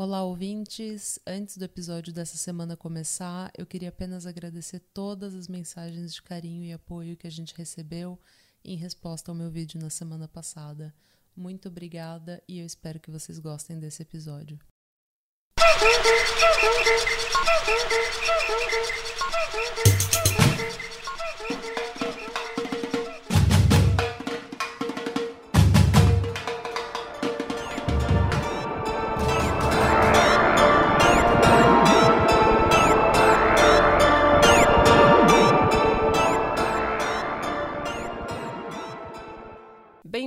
Olá, ouvintes! Antes do episódio dessa semana começar, eu queria apenas agradecer todas as mensagens de carinho e apoio que a gente recebeu em resposta ao meu vídeo na semana passada. Muito obrigada e eu espero que vocês gostem desse episódio.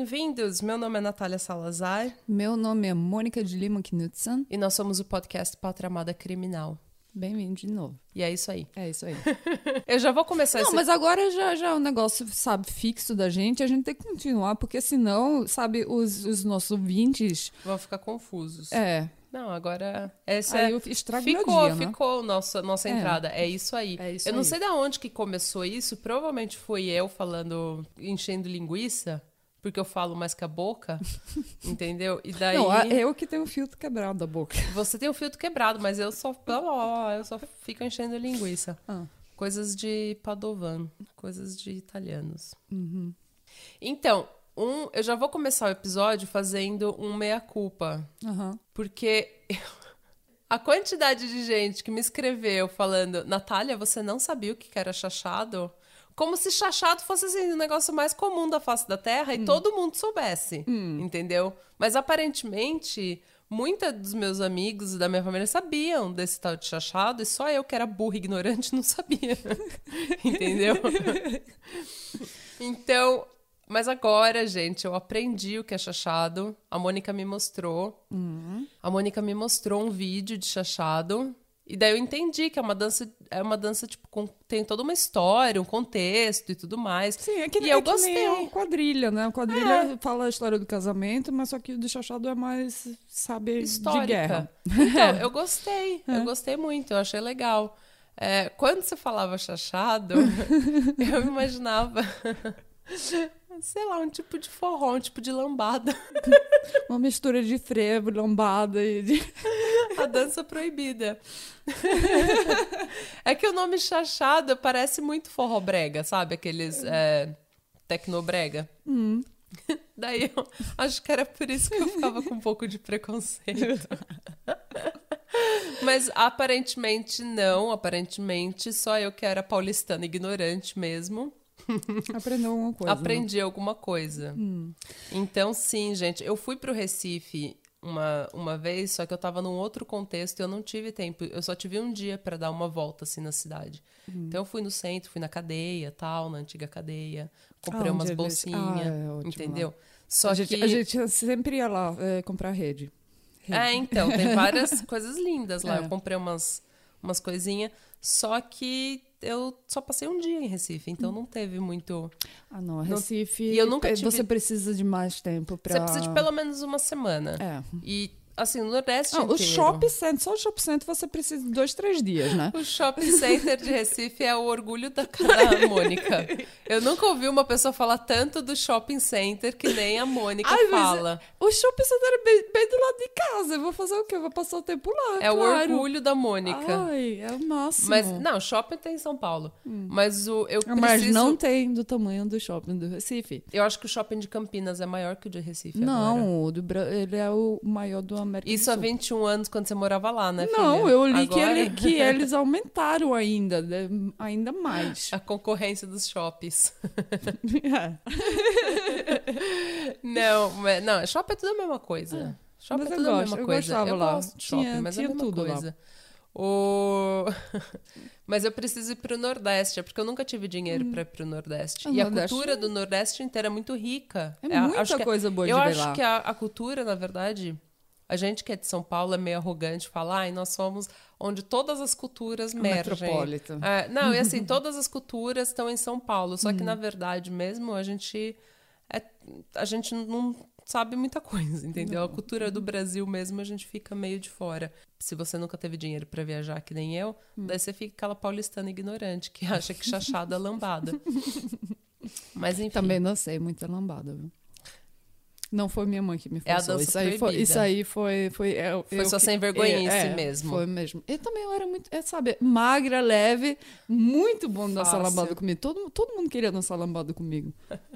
Bem-vindos! Meu nome é Natália Salazar Meu nome é Mônica de Lima Knudsen. e nós somos o podcast Pátria Amada Criminal. Bem-vindo de novo. E é isso aí. É isso aí. Eu já vou começar Não, esse... mas agora já, já é um negócio, sabe, fixo da gente. A gente tem que continuar, porque senão, sabe, os, os nossos ouvintes. Vão ficar confusos. É. Não, agora... Esse Aí é... eu estrago Ficou, dia, né? ficou nossa, nossa É. entrada. É isso aí. É isso eu não aí. sei de onde que começou isso. Provavelmente foi eu falando, enchendo linguiça, porque eu falo mais que a boca, entendeu? E daí Não, eu que tenho o filtro quebrado da boca. você tem o filtro quebrado, mas eu só, eu só fico enchendo linguiça. Ah. Coisas de Padovan, coisas de italianos. Uhum. Então, um, eu já vou começar o episódio fazendo um meia-culpa. Aham. Porque a quantidade de gente que me escreveu falando, Natália, você não sabia o que era chachado? Como se chachado fosse assim, o negócio mais comum da face da Terra e todo mundo soubesse, entendeu? Mas aparentemente, muitos dos meus amigos e da minha família sabiam desse tal de chachado e só eu que era burra e ignorante não sabia, entendeu? Então, mas agora, gente, eu aprendi o que é chachado. A Mônica me mostrou. A Mônica me mostrou um vídeo de chachado. E daí eu entendi que é uma dança, é uma dança tipo com, tem toda uma história, um contexto e tudo mais. Sim, é que, e é eu que gostei. É. nem o quadrilha, né? O quadrilha fala a história do casamento, mas só que o do chachado é mais, sabe, histórica. de guerra. Então, eu gostei. Eu gostei muito, eu achei legal. É, quando você falava chachado, eu imaginava, sei lá, um tipo de forró, um tipo de lambada. Uma mistura de frevo, lombada e de... A dança proibida. é que o nome chachado parece muito forró brega, sabe? Aqueles é, tecnobrega. Daí eu acho que era por isso que eu ficava com um pouco de preconceito. Mas aparentemente não, aparentemente só eu que era paulistana ignorante mesmo. Aprendeu alguma coisa. né? Aprendi alguma coisa. Então, sim, gente, eu fui pro Recife uma, uma vez, só que eu tava num outro contexto e eu não tive tempo. Eu só tive um dia pra dar uma volta assim na cidade. Então eu fui no centro, fui na cadeia, tal, na antiga cadeia, comprei Ah, umas eles- bolsinhas, Ah, é entendeu? Só a, gente, que a gente sempre ia lá é, comprar rede. Rede. É, então, tem várias coisas lindas lá. É. Eu comprei umas, umas coisinhas, só que eu só passei um dia em Recife, então não teve muito. Ah, não, Recife. E eu nunca tive- Você precisa de mais tempo pra. Você precisa de pelo menos uma semana. É. E, assim, no Nordeste Ah, o shopping center, só o shopping center você precisa de dois, três dias, né? O shopping center de Recife é o orgulho da, da Mônica. Eu nunca ouvi uma pessoa falar tanto do shopping center que nem a Mônica Ai, fala. O shopping center é bem, bem do lado de casa. Eu vou fazer o quê? Eu vou passar o tempo lá. É o claro. orgulho da Mônica. Ai, é o máximo. Mas, não, shopping tem em São Paulo. Mas o, eu preciso... Hum. Mas não tem do tamanho do shopping do Recife. Eu acho que o shopping de Campinas é maior que o de Recife agora. Não, o do, ele é o maior do América Isso do há Sul. 21 anos, quando você morava lá, né, Não, filha? eu li que, ele- que eles aumentaram ainda, né, ainda mais. A concorrência dos shoppings. É. não, mas, não, shopping é tudo a mesma coisa. Shopping Mas é eu tudo a gosto, mesma eu coisa. eu lá. gosto de shopping, Tinha- mas é tinha a mesma lá. coisa. O... mas eu preciso ir pro Nordeste, é porque eu nunca tive dinheiro pra ir pro Nordeste. O e a Nordeste cultura é- do Nordeste inteira é muito rica. É a- muita coisa boa de Eu ver acho lá. que a, a cultura, na verdade, a gente que é de São Paulo é meio arrogante falar, ai, nós somos onde todas as culturas mergem. Metropolitan. É, não, e assim, todas as culturas estão em São Paulo, só Uhum. que na verdade mesmo a gente é- a gente não sabe muita coisa, entendeu? A cultura do Brasil mesmo a gente fica meio de fora. Se você nunca teve dinheiro pra viajar, que nem eu, Hum. daí você fica aquela paulistana ignorante que acha que chachada é lambada. Mas enfim. Também não sei, muita lambada, viu? Não foi minha mãe que me É a forçou. dança isso, aí foi, isso aí foi. Foi, eu, Foi eu só que- sem vergonhice é, mesmo. Foi mesmo. Eu também eu era muito, é, sabe, magra, leve, muito bom dançar Fácil. lambada comigo. Todo, todo mundo queria dançar lambada comigo.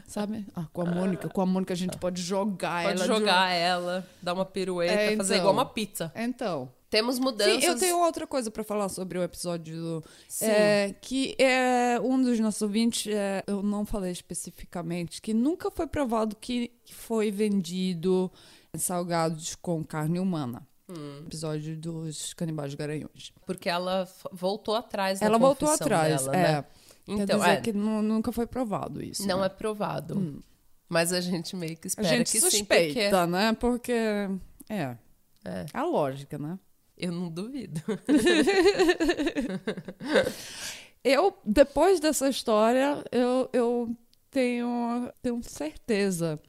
Sabe? Ah, com a Mônica. Com a Mônica a gente pode jogar Pode ela. de jogar ela, dar uma pirueta, É, fazer então. igual uma pizza. Então. Temos mudanças. Sim, eu tenho outra coisa pra falar sobre o episódio é, que é um dos nossos ouvintes, é, eu não falei especificamente, que nunca foi provado que foi vendido salgados com carne humana. Hum. Episódio dos canibais garanhões. Porque ela voltou atrás da Ela voltou atrás, dela, é. né? Quer Então, dizer é, que nu- nunca foi provado isso. não né? é provado. Mas a gente meio que A espera gente que suspeita, sim, né? Porque é porque é, a lógica, né? Eu não duvido. Eu, depois dessa história, eu, eu tenho, tenho certeza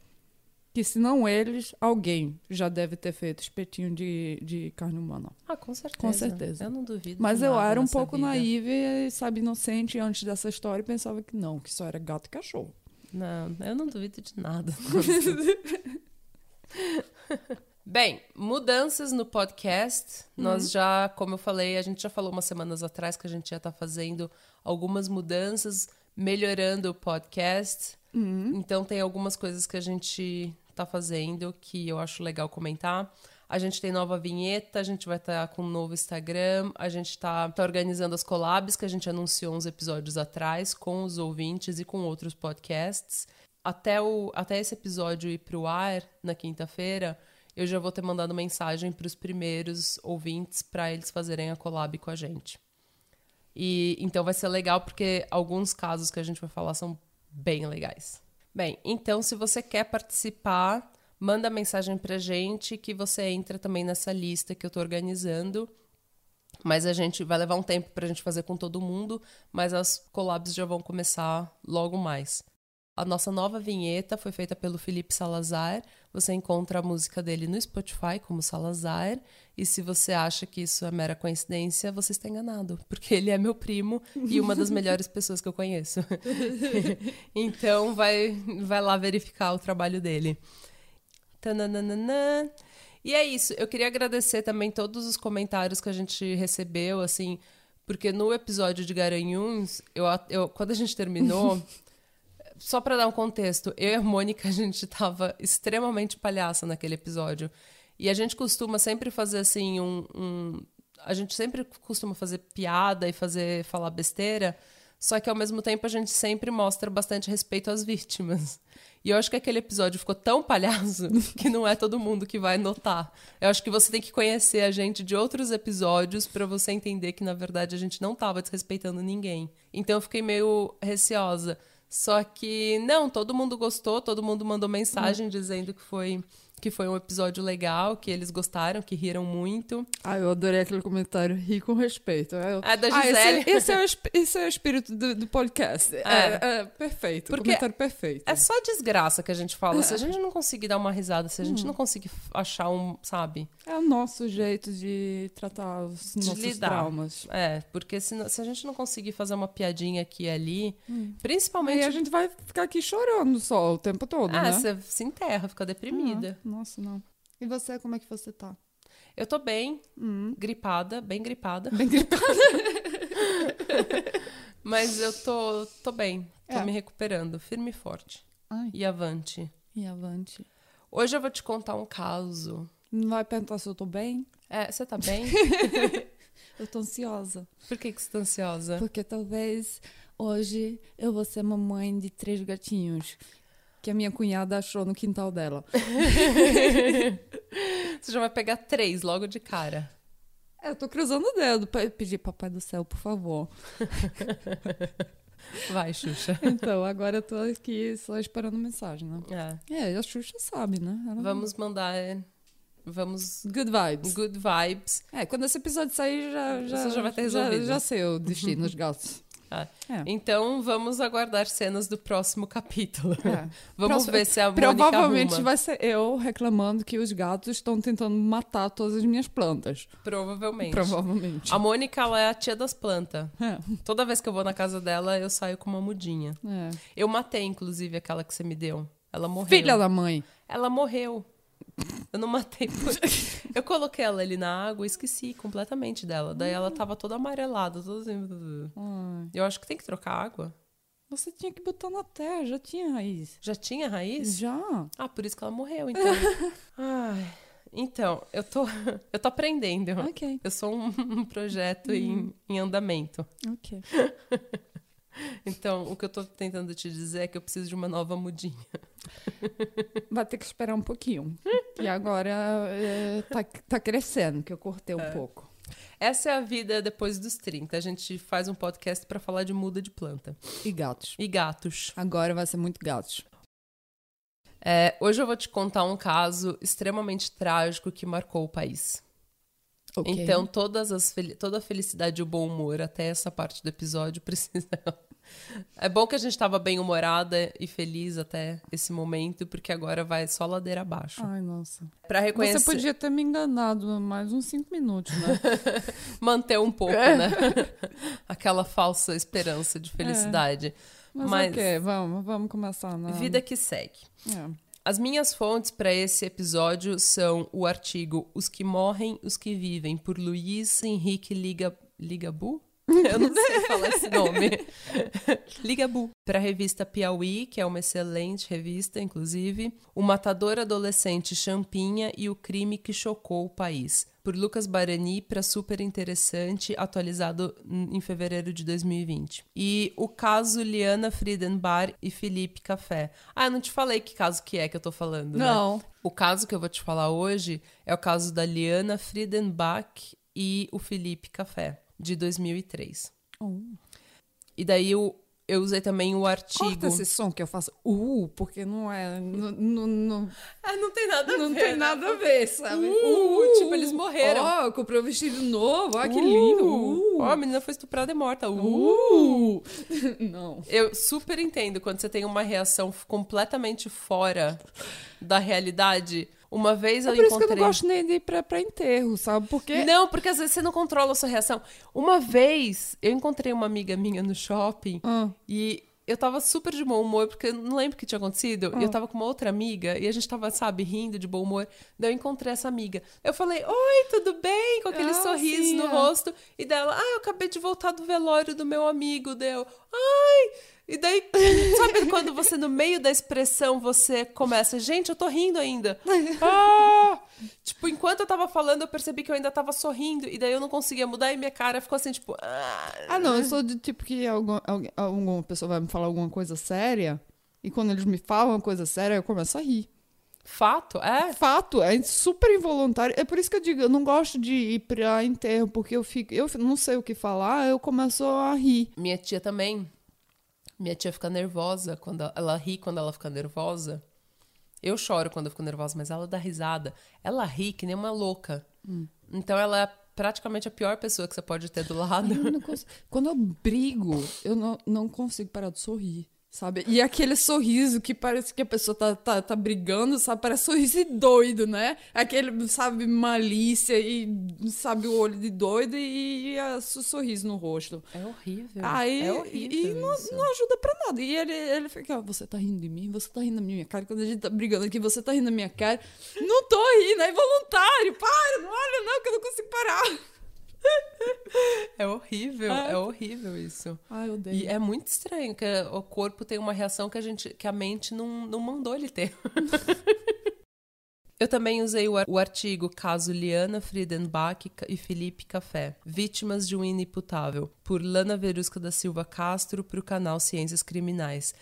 que, se não eles, alguém já deve ter feito espetinho de, de carne humana. Ah, com certeza. Com certeza. Eu não duvido. Mas eu era um pouco vida. naiva, sabe, inocente antes dessa história e pensava que não, que só era gato e cachorro. Não, eu não duvido de nada. Bem, mudanças no podcast. Nós já, como eu falei, a gente já falou umas semanas atrás que a gente já tá fazendo algumas mudanças, melhorando o podcast. Então tem algumas coisas que a gente tá fazendo que eu acho legal comentar. A gente tem nova vinheta, a gente vai estar com um novo Instagram, a gente tá, tá organizando as collabs que a gente anunciou uns episódios atrás com os ouvintes e com outros podcasts. Até, o, até esse episódio ir pro ar na quinta-feira, eu já vou ter mandado mensagem para os primeiros ouvintes para eles fazerem a collab com a gente. E então vai ser legal porque alguns casos que a gente vai falar são bem legais. Bem, então se você quer participar, manda mensagem pra gente que você entra também nessa lista que eu tô organizando. Mas a gente vai levar um tempo pra gente fazer com todo mundo, mas as collabs já vão começar logo mais. A nossa nova vinheta foi feita pelo Felipe Salazar. Você encontra a música dele no Spotify como Salazar. E se você acha que isso é mera coincidência, você está enganado, porque ele é meu primo e uma das melhores pessoas que eu conheço. então vai, vai lá verificar o trabalho dele. Tananana. E é isso. Eu queria agradecer também todos os comentários que a gente recebeu, assim, porque no episódio de Garanhuns, eu, eu, quando a gente terminou, só pra dar um contexto, eu e a Mônica, a gente tava extremamente palhaça naquele episódio. E a gente costuma sempre fazer assim um, um- a gente sempre costuma fazer piada e fazer falar besteira, só que ao mesmo tempo a gente sempre mostra bastante respeito às vítimas. E eu acho que aquele episódio ficou tão palhaço que não é todo mundo que vai notar. Eu acho que você tem que conhecer a gente de outros episódios pra você entender que na verdade a gente não tava desrespeitando ninguém. Então eu fiquei meio receosa. Só que não, todo mundo gostou, todo mundo mandou mensagem dizendo que foi que foi um episódio legal, que eles gostaram, que riram muito. Ah, eu adorei aquele comentário. Ri com respeito. Eu- É da Ah, Gisele. esse, esse é o, esse é o espírito do, do podcast. É, é perfeito. Porque comentário perfeito. É só desgraça que a gente fala. Se a gente não conseguir dar uma risada, se a gente não conseguir achar um, sabe? É o nosso jeito de tratar os De nossos lidar. traumas. É, porque se, se a gente não conseguir fazer uma piadinha aqui e ali, principalmente. Aí a gente vai ficar aqui chorando só o tempo todo, ah, né? você se enterra, fica deprimida. Ah, nossa, não. E você, como é que você tá? Eu tô bem, gripada, bem gripada. Bem gripada. Mas eu tô, tô bem, tô É. me recuperando, firme e forte. Ai, E avante. e avante. Hoje eu vou te contar um caso. Não vai perguntar se eu tô bem? É, você tá bem? Eu tô ansiosa. Por que, que você tá ansiosa? Porque talvez hoje eu vou ser mamãe de três gatinhos que a minha cunhada achou no quintal dela. Você já vai pegar três logo de cara. É, eu tô cruzando o dedo pra pedir papai do céu, por favor. Vai, Xuxa. Então, agora eu tô aqui só esperando mensagem, né? É. É, a Xuxa sabe, né? Ela- Vamos mandar. Vamos. Good vibes. Good vibes. É, quando esse episódio sair, já, já, já vai ter já, resolvido. já sei o destino dos gatos. Ah, É. Então vamos aguardar cenas do próximo capítulo. É. Vamos Próximo- ver se a Mônica Provavelmente arruma. vai ser eu reclamando que os gatos estão tentando matar todas as minhas plantas. Provavelmente. Provavelmente. A Mônica, ela é a tia das plantas. É. Toda vez que eu vou na casa dela, eu saio com uma mudinha. É. Eu matei, inclusive, aquela que você me deu. Ela morreu. Filha da mãe. Ela morreu. Eu não matei por... Eu coloquei ela ali na água e esqueci completamente dela. Daí ela tava toda amarelada, toda assim... Ai, Eu acho que tem que trocar água. você tinha que botar na terra, já tinha raiz. Já tinha raiz? Já. Ah, por isso que ela morreu, então. Ai, então, eu tô, eu tô aprendendo. Ok, Eu sou um, um projeto em, em andamento. ok. Então, o que eu tô tentando te dizer é que eu preciso de uma nova mudinha. Vai ter que esperar um pouquinho. E agora é, tá, tá crescendo, que eu cortei um pouco. Essa é a vida depois dos 30. A gente faz um podcast pra falar de muda de planta. E gatos. E gatos. Agora vai ser muito gatos. É, hoje eu vou te contar um caso extremamente trágico que marcou o país. Ok. Então, todas as toda a felicidade e o bom humor até essa parte do episódio precisa. É bom que a gente tava bem humorada e feliz até esse momento, porque agora vai só ladeira abaixo. Ai, nossa. Pra reconhecer, Você podia ter me enganado mais uns cinco minutos, né? manter um pouco, né? Aquela falsa esperança de felicidade. Mas, Mas- ok, vamos, vamos começar na... Vida que segue. É. As minhas fontes para esse episódio são o artigo Os que Morrem, os que Vivem, por Luiz Henrique Liga... Ligabu? Eu não sei falar esse nome. Ligabu. Para a revista Piauí, que é uma excelente revista, inclusive. O Matador Adolescente Champinha e o Crime que Chocou o País. Por Lucas Barani, para Super Interessante, atualizado em fevereiro de 2020. E o caso Liana Friedenbar e Felipe Café. Ah, eu não te falei que caso que é que eu tô falando, né? Não. O caso que eu vou te falar hoje é o caso da Liana Friedenbach e o Felipe Café, de 2003. Oh. E daí eu, eu usei também o artigo. Corta esse som que eu faço uh, porque não é... Não, não, não, Ah, não tem nada a não ver. tem né? nada a ver, sabe? Uh, tipo, eles morreram. Ó, eu comprei um vestido novo, ó, que Uh, lindo. Uh. Ó, a menina foi estuprada e morta. Uh. Uh. Não. Eu super entendo quando você tem uma reação completamente fora da realidade. Uma vez É eu por isso que eu encontrei. não gosto nem de ir pra, pra enterro, sabe? Porque... Não, porque às vezes você não controla a sua reação. Uma vez eu encontrei uma amiga minha no shopping Ah. e eu tava super de bom humor, porque eu não lembro o que tinha acontecido. Ah. Eu tava com uma outra amiga e a gente tava, sabe, rindo de bom humor. Daí eu encontrei essa amiga. Eu falei, oi, tudo bem? Com aquele Ah, sorriso sim, no é. rosto. E dela, ah, eu acabei de voltar do velório do meu amigo. Deu, ai. E daí, sabe quando você, no meio da expressão, você começa, gente, eu tô rindo ainda. Ah! Tipo, enquanto eu tava falando, eu percebi que eu ainda tava sorrindo. E daí eu não conseguia mudar e minha cara ficou assim, tipo. Ah, Ah, não, eu sou do tipo que algum, alguém- alguma pessoa vai me falar alguma coisa séria, e quando eles me falam uma coisa séria, eu começo a rir. Fato, é? Fato, é super involuntário. É por isso que eu digo, eu não gosto de ir pra enterro, porque eu fico, eu não sei o que falar, eu começo a rir. Minha tia também. Minha tia fica nervosa quando ela, ela ri quando ela fica nervosa. Eu choro quando eu fico nervosa, mas ela dá risada. Ela ri que nem uma louca. Então ela é praticamente a pior pessoa que você pode ter do lado. Eu consigo- Quando eu brigo, eu não, não consigo parar de sorrir. Sabe? E aquele sorriso que parece que a pessoa tá, tá, tá brigando, sabe? Parece sorriso doido, né? Aquele, sabe, malícia e, sabe, o olho de doido e, o sorriso no rosto. É horrível. Aí, é horrível. e não, isso. não ajuda pra nada. E ele, ele fica, "Ah, você tá rindo de mim? Você tá rindo da minha cara? Quando a gente tá brigando aqui, você tá rindo da minha cara? Não tô rindo, é involuntário. Para, não olha não, que eu não consigo parar. É horrível, É. é horrível isso. Ai, eu odeio. E é muito estranho que o corpo tem uma reação que a gente, que a mente não, não mandou ele ter. Eu também usei o ar- o artigo Caso Liana Friedenbach e Felipe Café, Vítimas de um Inimputável, por Lana Verusca da Silva Castro, para o canal Ciências Criminais.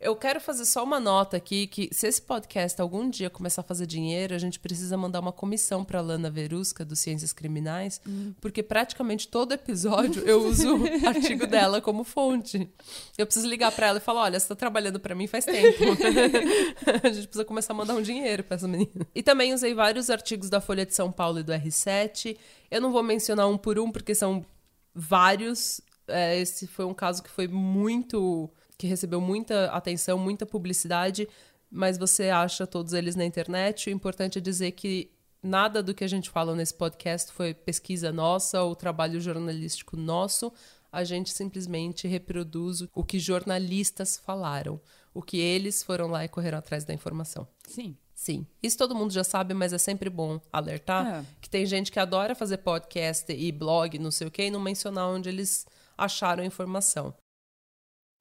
Eu quero fazer só uma nota aqui que se esse podcast algum dia começar a fazer dinheiro, a gente precisa mandar uma comissão para Lana Verusca do Ciências Criminais, porque praticamente todo episódio eu uso o artigo dela como fonte. Eu preciso ligar para ela e falar: "Olha, você tá trabalhando para mim faz tempo. a gente precisa começar a mandar um dinheiro para essa menina". E também usei vários artigos da Folha de São Paulo e do R7. Eu não vou mencionar um por um porque são vários. É, esse foi um caso que foi muito. Que recebeu muita atenção, muita publicidade, mas você acha todos eles na internet. O importante é dizer que nada do que a gente fala nesse podcast foi pesquisa nossa ou trabalho jornalístico nosso. A gente simplesmente reproduz o que jornalistas falaram, o que eles foram lá e correram atrás da informação. Sim. Sim. Isso todo mundo já sabe, mas é sempre bom alertar É. que tem gente que adora fazer podcast e blog, não sei o quê, e não mencionar onde eles acharam a informação.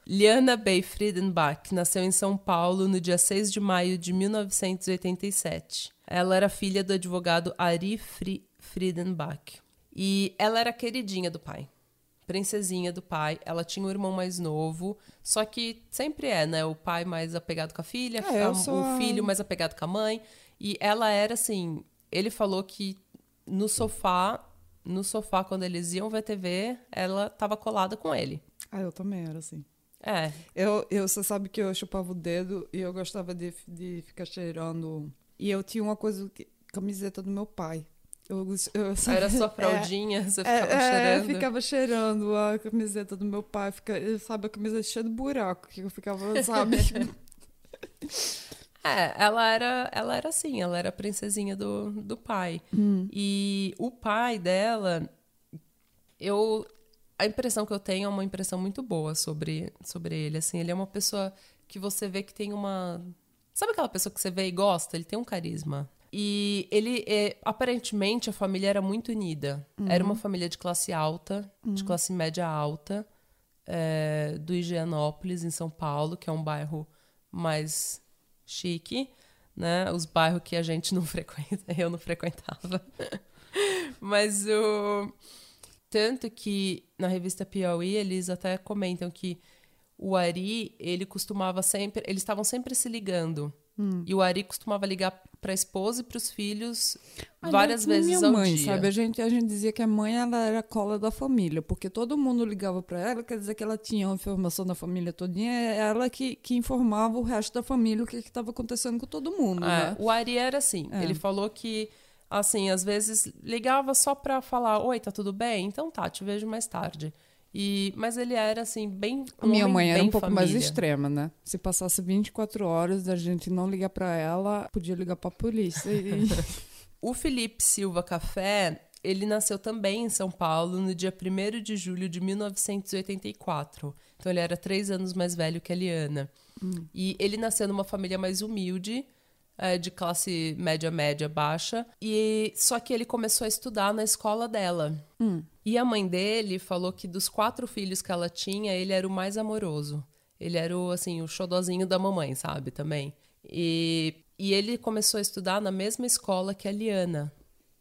Liana Bay Friedenbach nasceu em São Paulo no dia 6 de maio de 1987. Ela era filha do advogado Ari Fri Friedenbach. E ela era queridinha do pai. Princesinha do pai. Ela tinha um irmão mais novo. Só que sempre é, né? O pai mais apegado com a filha, É, a- sou o filho mais apegado com a mãe. E ela era assim. Ele falou que no sofá, no sofá, quando eles iam ver TV, ela tava colada com ele. Ah, eu também era assim. É. Eu, eu, você sabe que eu chupava o dedo e eu gostava de, de ficar cheirando. E eu tinha uma coisa, camiseta do meu pai. Eu, eu, Era sua É, fraldinha, você É, ficava é, cheirando. ficava cheirando a camiseta do meu pai, fica, sabe, a camiseta cheia de buraco, que eu ficava, sabe? É, ela era, ela era assim, ela era a princesinha do, do pai. E o pai dela, eu a impressão que eu tenho é uma impressão muito boa sobre, sobre ele, assim, ele é uma pessoa que você vê que tem uma Sabe aquela pessoa que você vê e gosta? Ele tem um carisma. E ele, é, aparentemente, a família era muito unida. Era uma família de classe alta, de classe média alta, é, do Higienópolis, em São Paulo, que é um bairro mais chique, né? Os bairros que a gente não frequenta, eu não frequentava. Mas o. Tanto que na revista Piauí eles até comentam que o Ari, ele costumava sempre. Eles estavam sempre se ligando. E o Ari costumava ligar para a esposa e para os filhos várias Nem vezes minha ao mãe, dia. sabe? A gente, a gente dizia que a mãe ela era a cola da família, porque todo mundo ligava para ela, quer dizer que ela tinha a informação da família todinha, é ela que, que informava o resto da família o que estava acontecendo com todo mundo, É, né? o Ari era assim. É. Ele falou que, assim, às vezes ligava só pra falar: Oi, tá tudo bem? Então tá, te vejo mais tarde. E, mas ele era, assim, bem. um Minha mãe era um pouco mais família. extrema, né? Se passasse 24 horas, a gente não ligar para ela, podia ligar para a polícia. E... O Felipe Silva Café, ele nasceu também em São Paulo no dia 1 de julho de 1984. Então ele era três anos mais velho que a Liana. E ele nasceu numa família mais humilde, eh, de classe média, média, baixa. E só que ele começou a estudar na escola dela. E a mãe dele falou que dos quatro filhos que ela tinha, ele era o mais amoroso. Ele era o, assim, o xodozinho da mamãe, sabe, também. E, e ele começou a estudar na mesma escola que a Liana.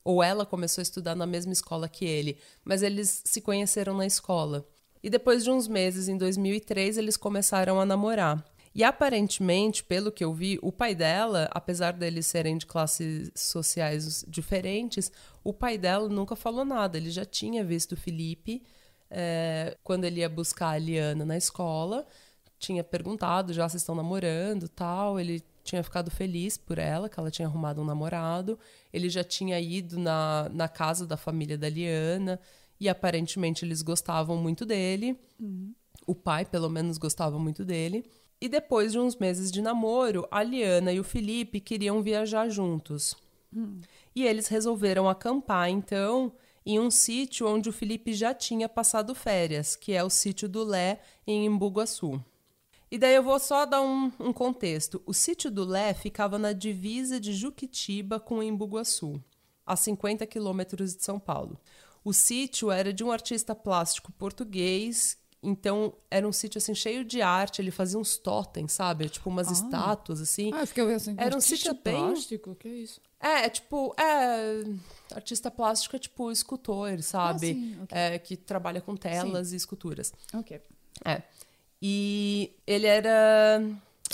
Ou ela começou a estudar na mesma escola que ele. Mas eles se conheceram na escola. E depois de uns meses, em 2003, eles começaram a namorar. E aparentemente, pelo que eu vi, o pai dela, apesar deles serem de classes sociais diferentes, o pai dela nunca falou nada. Ele já tinha visto o Felipe é, quando ele ia buscar a Liana na escola, tinha perguntado já se estão namorando tal. Ele tinha ficado feliz por ela, que ela tinha arrumado um namorado. Ele já tinha ido na, na casa da família da Liana e aparentemente eles gostavam muito dele. O pai, pelo menos, gostava muito dele. E depois de uns meses de namoro, a Liana e o Felipe queriam viajar juntos. E eles resolveram acampar, então, em um sítio onde o Felipe já tinha passado férias, que é o sítio do Lé, em Embu-Guaçu. E daí eu vou só dar um, um contexto. O sítio do Lé ficava na divisa de Juquitiba com Embu-Guaçu, a 50 quilômetros de São Paulo. O sítio era de um artista plástico português, então era um sítio assim cheio de arte, ele fazia uns totens, sabe? Tipo umas estátuas assim. Ah, eu fiquei assim, Era um sítio bem- plástico? Que isso? É, é tipo, é. Artista plástico é tipo escultor, sabe? Ah, sim, ok. É, que trabalha com telas e esculturas. Ok. É. E ele era.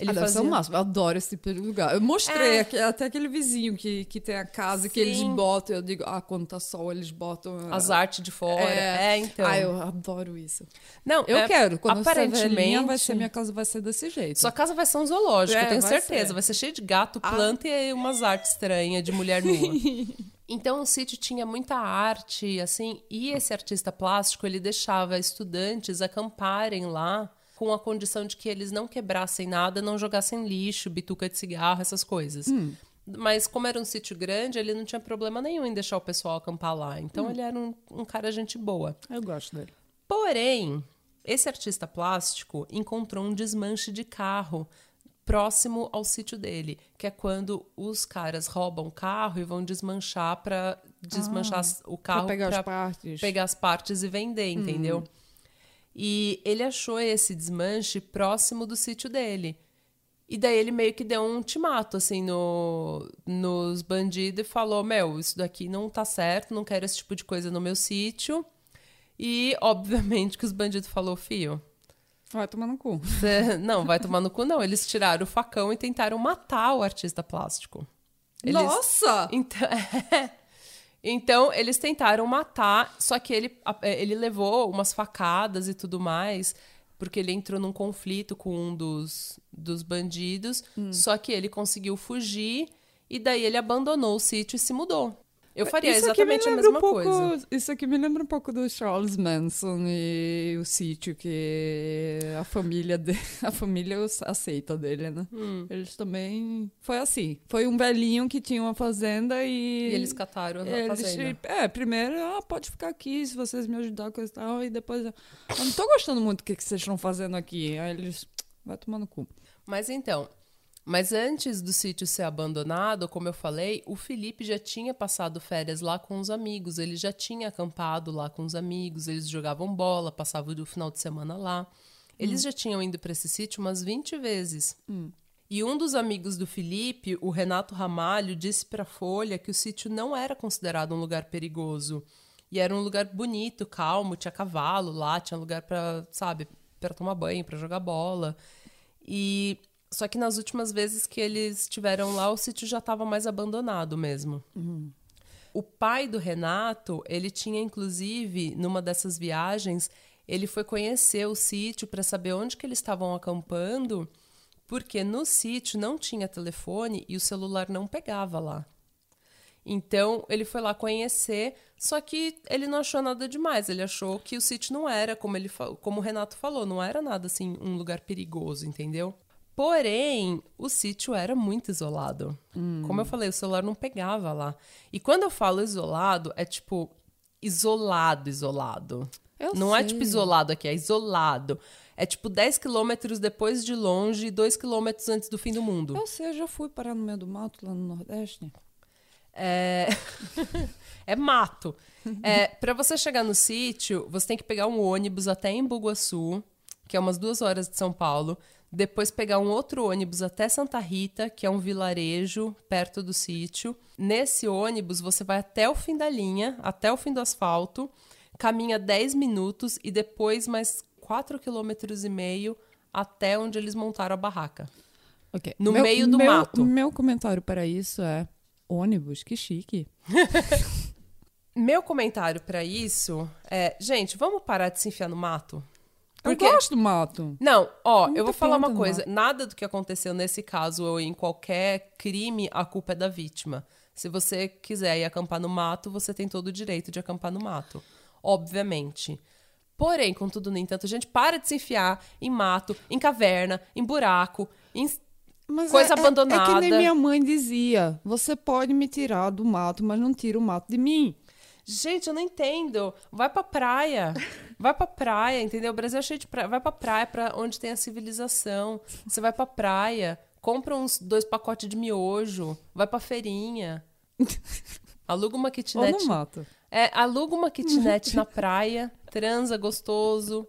Ele ah, deve fazia. máximo. Eu adoro esse tipo de lugar. Eu mostrei É. aqui- até aquele vizinho que, que tem a casa que eles Sim. botam. Eu digo, ah, quando tá sol, eles botam. As artes de fora. É, então. Ah, eu adoro isso. Não, Eu é, quero. Quando aparentemente. velhinha, vai ser, minha casa vai ser desse jeito. Sua casa vai ser um zoológico, É, eu tenho vai certeza. ser. Vai ser cheio de gato, Ah. planta e umas artes estranhas de mulher nua. Então o sítio tinha muita arte, assim, e esse artista plástico ele deixava estudantes acamparem lá com a condição de que eles não quebrassem nada, não jogassem lixo, bituca de cigarro, essas coisas. Mas como era um sítio grande, ele não tinha problema nenhum em deixar o pessoal acampar lá. Então ele era um, um cara gente boa. Eu gosto dele. Porém, esse artista plástico encontrou um desmanche de carro próximo ao sítio dele, que é quando os caras roubam o carro e vão desmanchar para desmanchar Ah, o carro pegar as partes. pegar as partes e vender, entendeu? E ele achou esse desmanche próximo do sítio dele. E daí ele meio que deu um ultimato, assim, no, nos bandidos e falou: Meu, isso daqui não tá certo, não quero esse tipo de coisa no meu sítio. E, obviamente, que os bandidos falou, fio, Vai tomar no cu. Não, vai tomar no cu, não. Eles tiraram o facão e tentaram matar o artista plástico. Eles- Nossa! Então, então, eles tentaram matar, só que ele, é, ele levou umas facadas e tudo mais, porque ele entrou num conflito com um dos, dos bandidos, só que ele conseguiu fugir e daí ele abandonou o sítio e se mudou. Eu faria Isso me exatamente a mesma um pouco, coisa. Isso aqui me lembra um pouco do Charles Manson e o sítio que a família de, a família aceita dele, né? Hum. Eles também foi assim. Foi um velhinho que tinha uma fazenda e, E eles cataram a eles, fazenda. é, primeiro, ah, pode ficar aqui se vocês me ajudarem com isso tal, e depois, eu não tô gostando muito do que, que vocês estão fazendo aqui. Aí eles, vai tomar no cu. Mas então, mas antes do sítio ser abandonado, como eu falei, o Felipe já tinha passado férias lá com os amigos, ele já tinha acampado lá com os amigos, eles jogavam bola, passavam o final de semana lá. Eles já tinham ido para esse sítio umas 20 vezes. E um dos amigos do Felipe, o Renato Ramalho, disse para a Folha que o sítio não era considerado um lugar perigoso. E era um lugar bonito, calmo, tinha cavalo lá, tinha lugar para, sabe, para tomar banho, para jogar bola. E só que nas últimas vezes que eles estiveram lá, o sítio já estava mais abandonado mesmo. O pai do Renato, ele tinha inclusive numa dessas viagens, ele foi conhecer o sítio para saber onde que eles estavam acampando, porque no sítio não tinha telefone e o celular não pegava lá. Então, ele foi lá conhecer, só que ele não achou nada demais. Ele achou que o sítio não era, como, ele, como o Renato falou, não era nada assim, um lugar perigoso, entendeu? Porém, o sítio era muito isolado. Como eu falei, o celular não pegava lá. E quando eu falo isolado, é tipo isolado, isolado. Eu não é sei. tipo isolado aqui, é isolado. É tipo 10 quilômetros depois de longe e 2 quilômetros antes do fim do mundo. Eu sei, eu já fui parar no meio do mato lá no Nordeste. É, é mato. É, para você chegar no sítio, você tem que pegar um ônibus até em Bugaçu, que é umas duas horas de São Paulo. Depois pegar um outro ônibus até Santa Rita, que é um vilarejo perto do sítio. Nesse ônibus, você vai até o fim da linha, até o fim do asfalto, caminha 10 minutos e depois mais 4 quilômetros e meio até onde eles montaram a barraca. Ok. No meio do meu, mato. Meu comentário para isso é ônibus, que chique. Meu comentário pra isso é, gente, vamos parar de se enfiar no mato? Porque- Eu gosto do mato. Não, ó, eu vou falar uma coisa. Nada do que aconteceu nesse caso ou em qualquer crime, a culpa é da vítima. Se você quiser ir acampar no mato, você tem todo o direito de acampar no mato. Obviamente. Porém, contudo, no entanto, gente, para de se enfiar em mato, em caverna, em buraco, em Mas Coisa é, é- É, abandonada. que nem minha mãe dizia: você pode me tirar do mato, mas não tira o mato de mim. Gente, eu não entendo. Vai pra praia. Vai pra praia, entendeu? O Brasil é cheio de praia. Vai pra praia, pra onde tem a civilização. Você vai pra praia, compra uns dois pacotes de miojo, vai pra feirinha. Aluga uma Ou kitnet. no mato. É, aluga uma kitnet na praia, transa gostoso,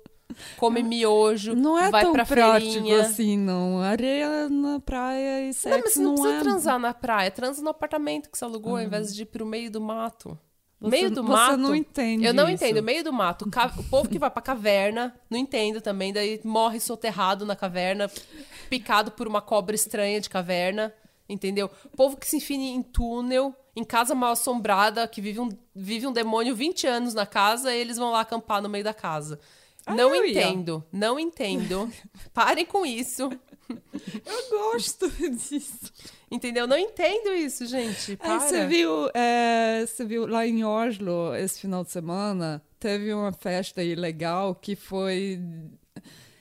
come miojo, Não é vai tão pra prático feirinha. assim, não. Areia na praia e Não, sexo mas você não, não, precisa é... transar na praia. Transa no apartamento que você alugou, ao invés de ir pro meio do mato. Você- meio do você mato. não entende Eu não isso. entendo. Meio do mato. O povo que vai pra caverna, não entendo também. Daí morre soterrado na caverna, picado por uma cobra estranha de caverna. Entendeu? Povo que se enfia em túnel, em casa mal assombrada, que vive um, vive um demônio 20 anos na casa, e eles vão lá acampar no meio da casa. Ah, não eu ia. entendo. Não entendo. Parem com isso. Eu gosto disso. Entendeu? Não entendo isso, gente. Para. Aí você viu, é, você viu lá em Oslo, esse final de semana, teve uma festa aí legal que foi.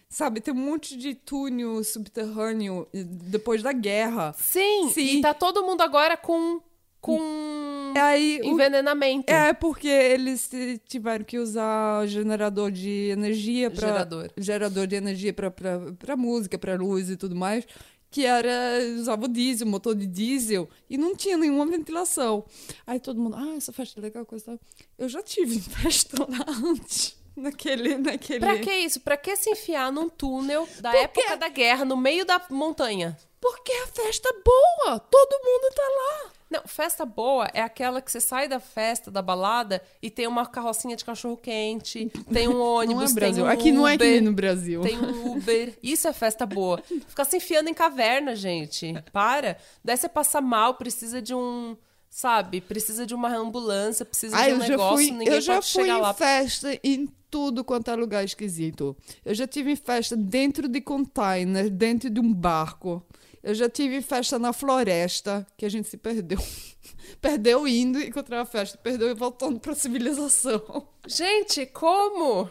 Sabe, tem um monte de túnel subterrâneo depois da guerra. Sim, Sim. e tá todo mundo agora com, com Aí o envenenamento. É, porque eles eh, tiveram que usar gerador de energia para Gerador. gerador de energia para música, para luz e tudo mais. que era usava o diesel, motor de diesel, e não tinha nenhuma ventilação. Aí todo mundo, ah, essa festa é legal, coisa tal. Eu já tive festa lá antes. Naquele, naquele... Pra que isso? Pra que se enfiar num túnel da época da guerra, no meio da montanha? Porque a festa é boa, todo mundo tá lá. Não, festa boa é aquela que você sai da festa, da balada, e tem uma carrocinha de cachorro-quente, tem um ônibus, não é tem Brasil. um Aqui Uber, não é aqui no Brasil. Tem um Uber. Isso é festa boa. Ficar se enfiando em caverna, gente. Para. Daí você passa mal, precisa de um... Sabe? Precisa de uma ambulância, precisa Ah, de um negócio, fui, ninguém eu já pode fui chegar em lá. festa em tudo quanto é lugar esquisito. Eu já tive festa dentro de container, dentro de um barco. Eu já tive festa na floresta, que a gente se perdeu. perdeu indo e encontrar a festa, perdeu voltando pra civilização. Gente, como?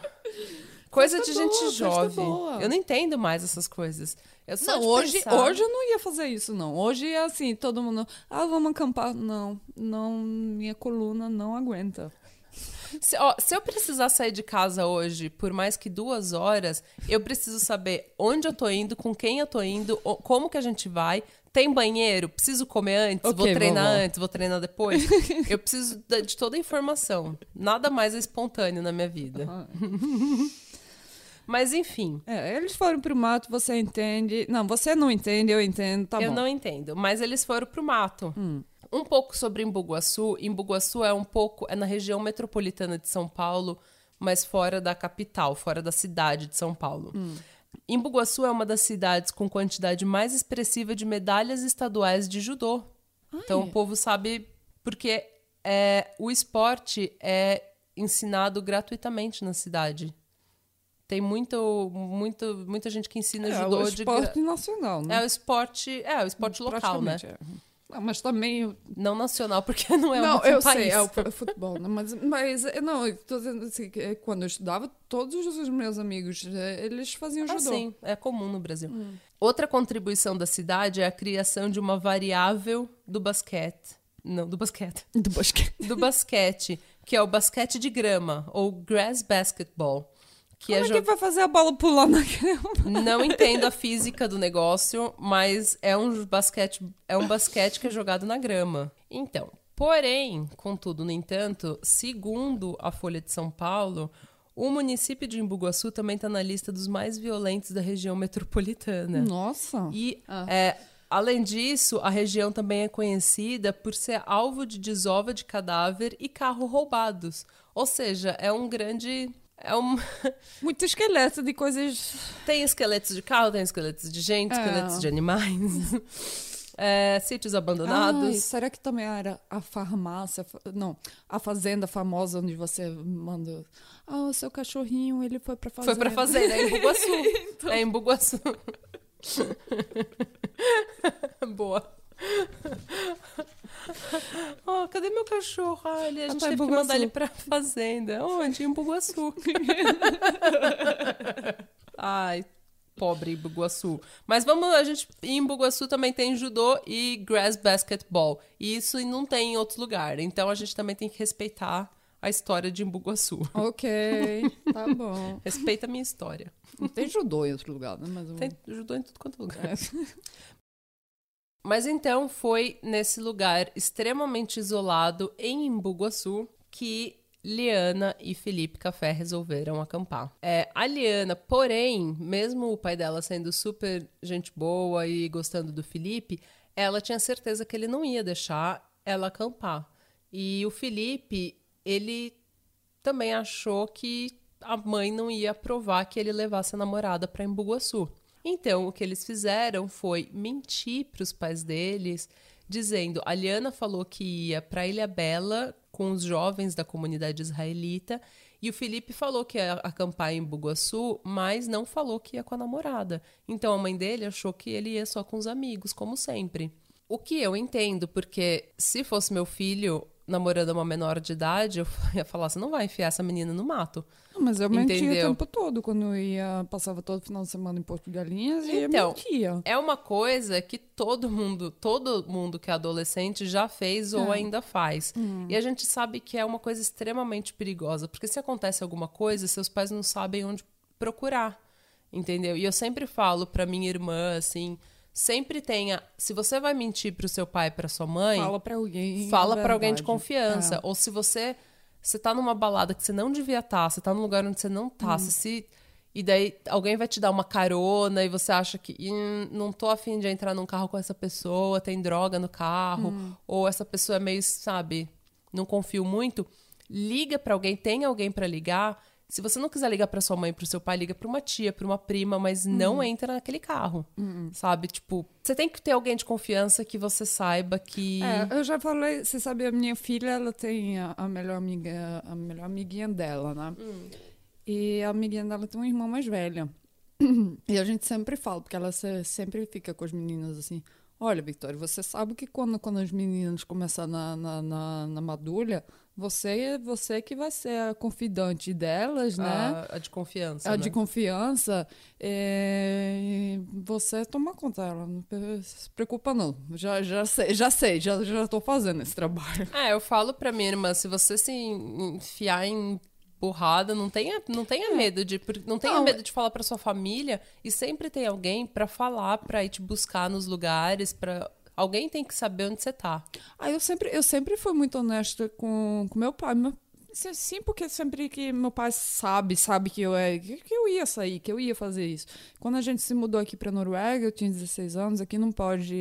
Coisa Festa de gente boa, festa jovem. Eu não entendo mais essas coisas. Eu só Não, hoje, pensar- hoje eu não ia fazer isso, não. Hoje é assim, todo mundo. Ah, vamos acampar. Não, não, minha coluna não aguenta. Se, ó, se eu precisar sair de casa hoje por mais que duas horas, eu preciso saber onde eu tô indo, com quem eu tô indo, como que a gente vai. Tem banheiro? Preciso comer antes? Ok, vou treinar vovó. antes? Vou treinar depois? eu preciso de toda a informação. Nada mais é espontâneo na minha vida. Mas enfim, É, eles foram pro mato, você entende. Não, você não entende, eu entendo, tá eu bom. não entendo. Mas eles foram pro mato. Um pouco sobre Embu-Guaçu. Embu-Guaçu é um pouco... É na região metropolitana de São Paulo, mas fora da capital, fora da cidade de São Paulo. Embu-Guaçu é uma das cidades com quantidade mais expressiva de medalhas estaduais de judô. Então o povo sabe porque é, o esporte é ensinado gratuitamente na cidade. Tem muito, muito, muita gente que ensina É judô o de gra- esporte nacional, né? é o esporte, é o esporte local, né? É. Não, mas também. Não nacional, porque não é não, um eu país. sei, é o fu- futebol, mas, mas é, não, eu tô dizendo assim, é, quando eu estudava, todos os meus amigos, é, eles faziam Ah, judô. sim, é comum no Brasil. Outra contribuição da cidade é a criação de uma variável do basquete. Não, do basquete. Do basquete. Do basquete, que é o basquete de grama, ou grass basketball. Que Como é é que vai fazer a bola pular na grama? Não entendo a física do negócio, mas é um basquete, é um basquete que é jogado na grama. Então, porém, contudo, no entanto, segundo a Folha de São Paulo, o município de Embu-Guaçu também está na lista dos mais violentos da região metropolitana. Nossa. E, Ah. é, além disso, a região também é conhecida por ser alvo de desova de cadáver e carro roubados. Ou seja, é um grande. É um... Muito esqueleto de coisas. tem esqueletos de carro, tem esqueletos de gente, É. esqueletos de animais. É, sítios Ai, abandonados. será que também era a farmácia? fa- Não, a fazenda famosa onde você manda. Ah, o seu cachorrinho, ele foi pra fazenda. Foi pra fazenda, é em Bugaçu. É em Bugaçu. Boa. Oh, cadê meu cachorro? Ah, ele, a gente em teve que mandar ele pra fazenda. Onde? Em Bugaçu. Ai, pobre Bugaçu. Mas vamos, a gente em Bugaçu também tem judô e grass basketball. E isso não tem em outro lugar. Então a gente também tem que respeitar a história de Embu-Guaçu. Ok, tá bom. Respeita a minha história. Não tem judô em outro lugar, né? Mas eu- Tem judô em tudo quanto é lugar. É. Mas então foi nesse lugar extremamente isolado em Embu-Guaçu que Liana e Felipe Café resolveram acampar. É, a Liana, porém, mesmo o pai dela sendo super gente boa e gostando do Felipe, ela tinha certeza que ele não ia deixar ela acampar. E o Felipe, ele também achou que a mãe não ia aprovar que ele levasse a namorada para Embu-Guaçu. Então, o que eles fizeram foi mentir para os pais deles, dizendo: a Liana falou que ia para Ilha Bela com os jovens da comunidade israelita, e o Felipe falou que ia acampar em Bugaçu, mas não falou que ia com a namorada. Então, a mãe dele achou que ele ia só com os amigos, como sempre. O que eu entendo, porque se fosse meu filho namorando uma menor de idade, eu ia falar: você não vai enfiar essa menina no mato. Não, mas eu mentia Entendeu? o tempo todo. Quando eu ia, passava todo final de semana em Porto de Galinhas e Então, mentia. É uma coisa que todo mundo, todo mundo que é adolescente já fez ou É. ainda faz. E a gente sabe que é uma coisa extremamente perigosa, porque se acontece alguma coisa, seus pais não sabem onde procurar, entendeu? E eu sempre falo pra minha irmã assim, sempre tenha. Se você vai mentir pro seu pai e pra sua mãe, Fala pra alguém. fala a pra alguém de confiança. É. Ou se você você tá numa balada que você não devia estar, você tá num lugar onde você não tá, Hum. se e daí alguém vai te dar uma carona e você acha que "Ih, não tô afim de entrar num carro com essa pessoa, tem droga no carro, Hum. ou essa pessoa é meio, sabe, não confio muito. Liga pra alguém, tem alguém pra ligar. Se você não quiser ligar pra sua mãe, pro seu pai, liga pra uma tia, pra uma prima, mas Hum. não entra naquele carro. Sabe? Tipo, você tem que ter alguém de confiança que você saiba que É, eu já falei, você sabe, a minha filha, ela tem a, a melhor amiga, a melhor amiguinha dela, né? E a amiguinha dela tem uma irmã mais velha. E a gente sempre fala, porque ela se- sempre fica com as meninas assim. Olha, Victoria, você sabe que quando, quando as meninas começam na, na, na, na madulha, você, você que vai ser a confidante delas, né? a, a de confiança. A né? de confiança, é, você toma conta dela, não se preocupa não. Já, já sei, já sei, já, já tô fazendo esse trabalho. É, eu falo pra minha irmã, se você se enfiar em burrada, não tenha, não tenha medo de, não tenha É. Não. medo de falar pra sua família e sempre tem alguém pra falar, pra ir te buscar nos lugares, para alguém tem que saber onde você tá. Ah, eu sempre, eu sempre fui muito honesta com, com meu pai. Meu, sim, porque sempre que meu pai sabe, sabe que eu, é, que, que eu ia sair, que eu ia fazer isso. Quando a gente se mudou aqui pra Noruega, eu tinha 16 anos, aqui não pode,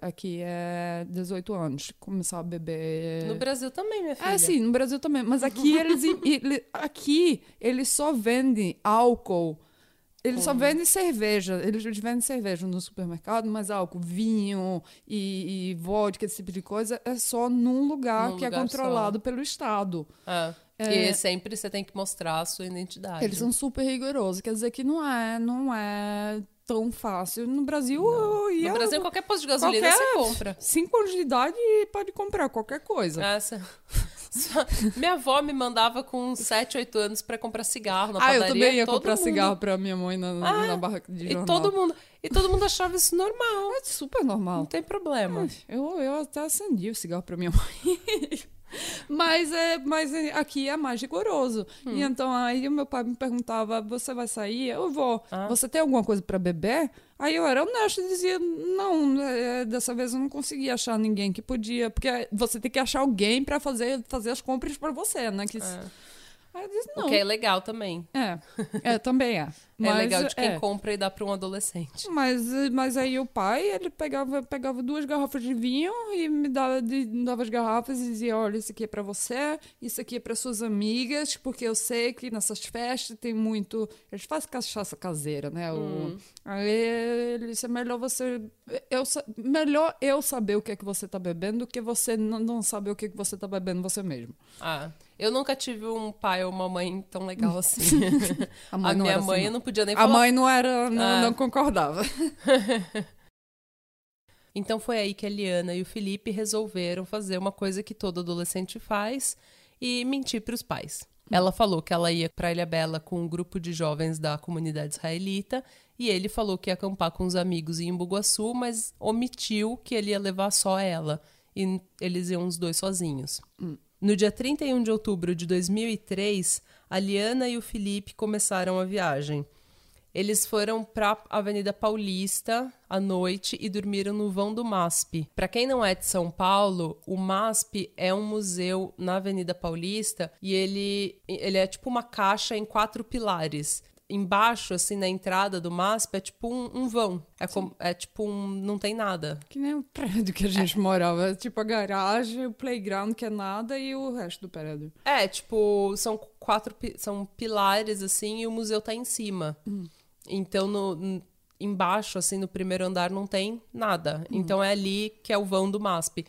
aqui é 18 anos, começar a beber. No Brasil também, minha filha. É, sim, no Brasil também. Mas aqui eles, ele- aqui eles só vendem álcool. Eles só vendem cerveja. Eles vendem cerveja no supermercado, mas álcool, vinho e, e vodka, esse tipo de coisa, é só num lugar Num que é lugar controlado pelo Estado. É. É. E sempre você tem que mostrar a sua identidade. Eles são super rigorosos. Quer dizer que não é, não é tão fácil. No Brasil, eu ia- No Brasil, qualquer posto de gasolina você compra. Cinco anos de idade pode comprar qualquer coisa. Essa. Minha avó me mandava com 7, 8 anos pra comprar cigarro na ah, padaria. eu também ia todo comprar mundo- cigarro pra minha mãe na, Ah, na barraca de E jornal. todo mundo, e todo mundo achava isso normal. É super Não normal. tem problema. Eu, eu até acendi o cigarro pra minha mãe. mas, é, mas é- aqui é mais rigoroso. Hum. E então aí o meu pai me perguntava: Você vai sair? Eu vou. Ah. Você tem alguma coisa pra beber? Aí eu era honesta e dizia: Não, é, dessa vez eu não consegui achar ninguém que podia. Porque você tem que achar alguém pra fazer, fazer as compras pra você, né? Que, É. Aí eu disse: Não. O que é legal também. É, é, também é. Mas, é legal de quem é. compra e dá pra um adolescente. Mas, mas aí o pai, ele pegava, pegava duas garrafas de vinho e me dava, de- dava as garrafas e dizia, olha, isso aqui é pra você, isso aqui é pra suas amigas, porque eu sei que nessas festas tem muito... Eles fazem cachaça caseira, né? O, aí ele disse, é melhor você... Eu, melhor eu saber o que é que você tá bebendo do que você não, não saber o que é que você tá bebendo você mesmo. Ah, eu nunca tive um pai ou uma mãe tão legal assim. A A, não minha assim, mãe não. eu não podia nem A falar. mãe não era... Não, Ah. não concordava. Então foi aí que a Liana e o Felipe resolveram fazer uma coisa que todo adolescente faz e mentir para os pais. Ela falou que ela ia para Ilha Bela com um grupo de jovens da comunidade israelita e ele falou que ia acampar com os amigos em Imbuguaçu, mas omitiu que ele ia levar só ela e eles iam os dois sozinhos. No dia 31 de outubro de 2003, a Liana e o Felipe começaram a viagem. Eles foram pra Avenida Paulista à noite e dormiram no vão do MASP. Pra quem não é de São Paulo, o MASP é um museu na Avenida Paulista e ele, ele é tipo uma caixa em quatro pilares. Embaixo, assim, na entrada do MASP, é tipo um, um vão. É, como- é tipo um. Não tem nada. Que nem o prédio que a gente morava. Tipo a garagem, o playground que é nada e o resto do prédio. É, tipo, são quatro são pilares assim e o museu tá em cima. Então no embaixo assim no primeiro andar não tem nada. Então é ali que é o vão do MASP.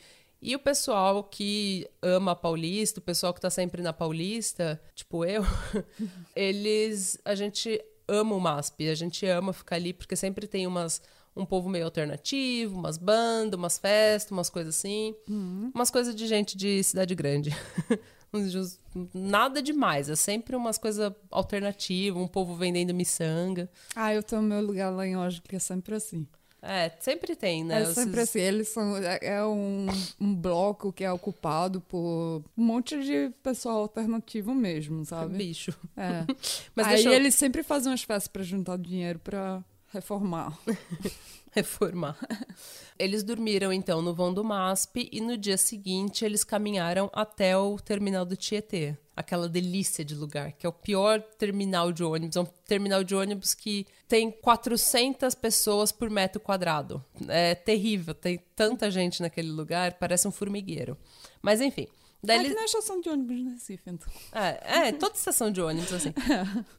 E o pessoal que ama a Paulista, o pessoal que tá sempre na Paulista, tipo eu, eles a gente ama o MASP, a gente ama ficar ali porque sempre tem umas um povo meio alternativo, umas bandas, umas festas, umas coisas assim. Umas coisas de gente de cidade grande. Nada demais, é sempre umas coisas alternativas, um povo vendendo miçanga. Ah, eu tenho meu lugar lá em Oslo, que é sempre assim. É, sempre tem, né? É sempre Esses- assim. Eles são. É, é um, um bloco que é ocupado por um monte de pessoal alternativo mesmo, sabe? Bicho. É. Mas Aí eu... eles sempre fazem umas festas pra juntar dinheiro pra, Reformar. reformar. Eles dormiram então no vão do MASP e no dia seguinte eles caminharam até o terminal do Tietê. Aquela delícia de lugar, que é o pior terminal de ônibus. É um terminal de ônibus que tem 400 pessoas por metro quadrado. É terrível, tem tanta gente naquele lugar, parece um formigueiro. Mas enfim. Daí Aqui eles... na estação de ônibus no Recife, então. É, é, toda estação de ônibus, assim.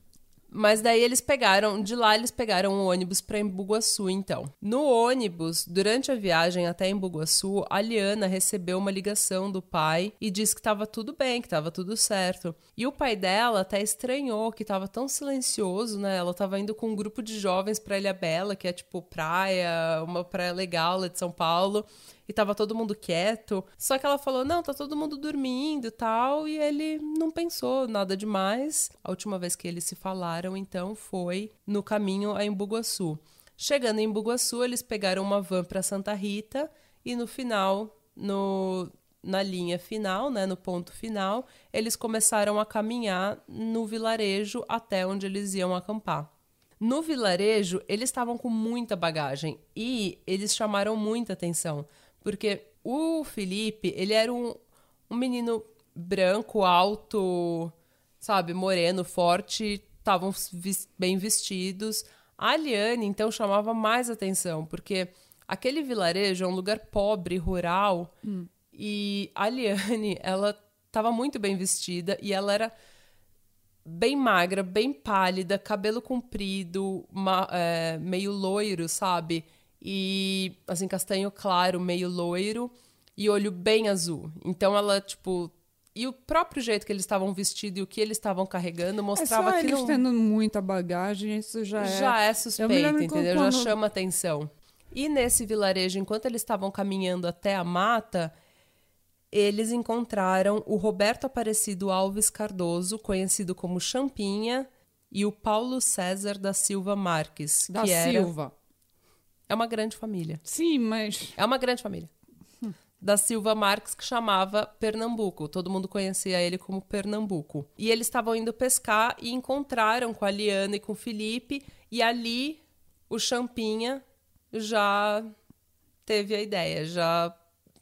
Mas daí eles pegaram, de lá eles pegaram o ônibus para Embuguaçu, então. No ônibus, durante a viagem até Embuguaçu, a Liana recebeu uma ligação do pai e disse que estava tudo bem, que estava tudo certo. E o pai dela até estranhou que estava tão silencioso, né? Ela estava indo com um grupo de jovens para Ilha Bela, que é tipo praia, uma praia legal lá de São Paulo e tava todo mundo quieto. Só que ela falou: não, tá todo mundo dormindo e tal. E ele não pensou nada demais. A última vez que eles se falaram, então, foi no caminho a Embuguaçu. Chegando em Embuguaçu, eles pegaram uma van para Santa Rita e no final, no, na linha final, né, no ponto final, eles começaram a caminhar no vilarejo até onde eles iam acampar. No vilarejo, eles estavam com muita bagagem e eles chamaram muita atenção, porque o Felipe, ele era um, um menino branco, alto, sabe, moreno, forte, estavam bem vestidos. A Aliane, então, chamava mais atenção, porque aquele vilarejo é um lugar pobre, rural, hum. e a Aliane, ela estava muito bem vestida e ela era bem magra, bem pálida, cabelo comprido, é, meio loiro, sabe? E assim castanho claro, meio loiro e olho bem azul. Então ela tipo e o próprio jeito que eles estavam vestidos e o que eles estavam carregando mostrava é só que eles não... tendo muita bagagem, isso já é já é suspeito, entendeu? Quando... Já chama atenção. E nesse vilarejo, enquanto eles estavam caminhando até a mata, eles encontraram o Roberto Aparecido Alves Cardoso, conhecido como Champinha, e o Paulo César da Silva Marques, da que Silva. É uma grande família. Sim, mas. É uma grande família. Da Silva Marques, que chamava Pernambuco. Todo mundo conhecia ele como Pernambuco. E eles estavam indo pescar e encontraram com a Liana e com o Felipe. E ali o Champinha já teve a ideia, já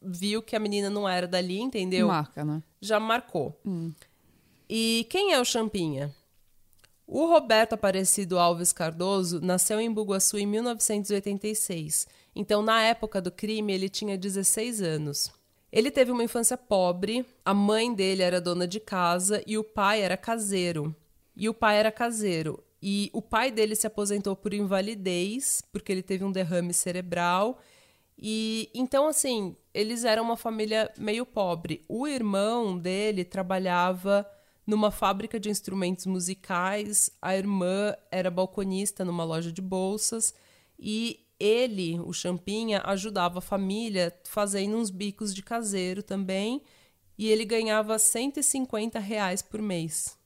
viu que a menina não era dali, entendeu? Marca, né? Já marcou. Hum. E quem é o Champinha? O Roberto Aparecido Alves Cardoso nasceu em Bugaçu em 1986. Então, na época do crime, ele tinha 16 anos. Ele teve uma infância pobre, a mãe dele era dona de casa e o pai era caseiro. E o pai era caseiro. E o pai dele se aposentou por invalidez, porque ele teve um derrame cerebral. E então, assim, eles eram uma família meio pobre. O irmão dele trabalhava numa fábrica de instrumentos musicais. A irmã era balconista numa loja de bolsas e ele, o Champinha, ajudava a família fazendo uns bicos de caseiro também e ele ganhava 150 reais por mês.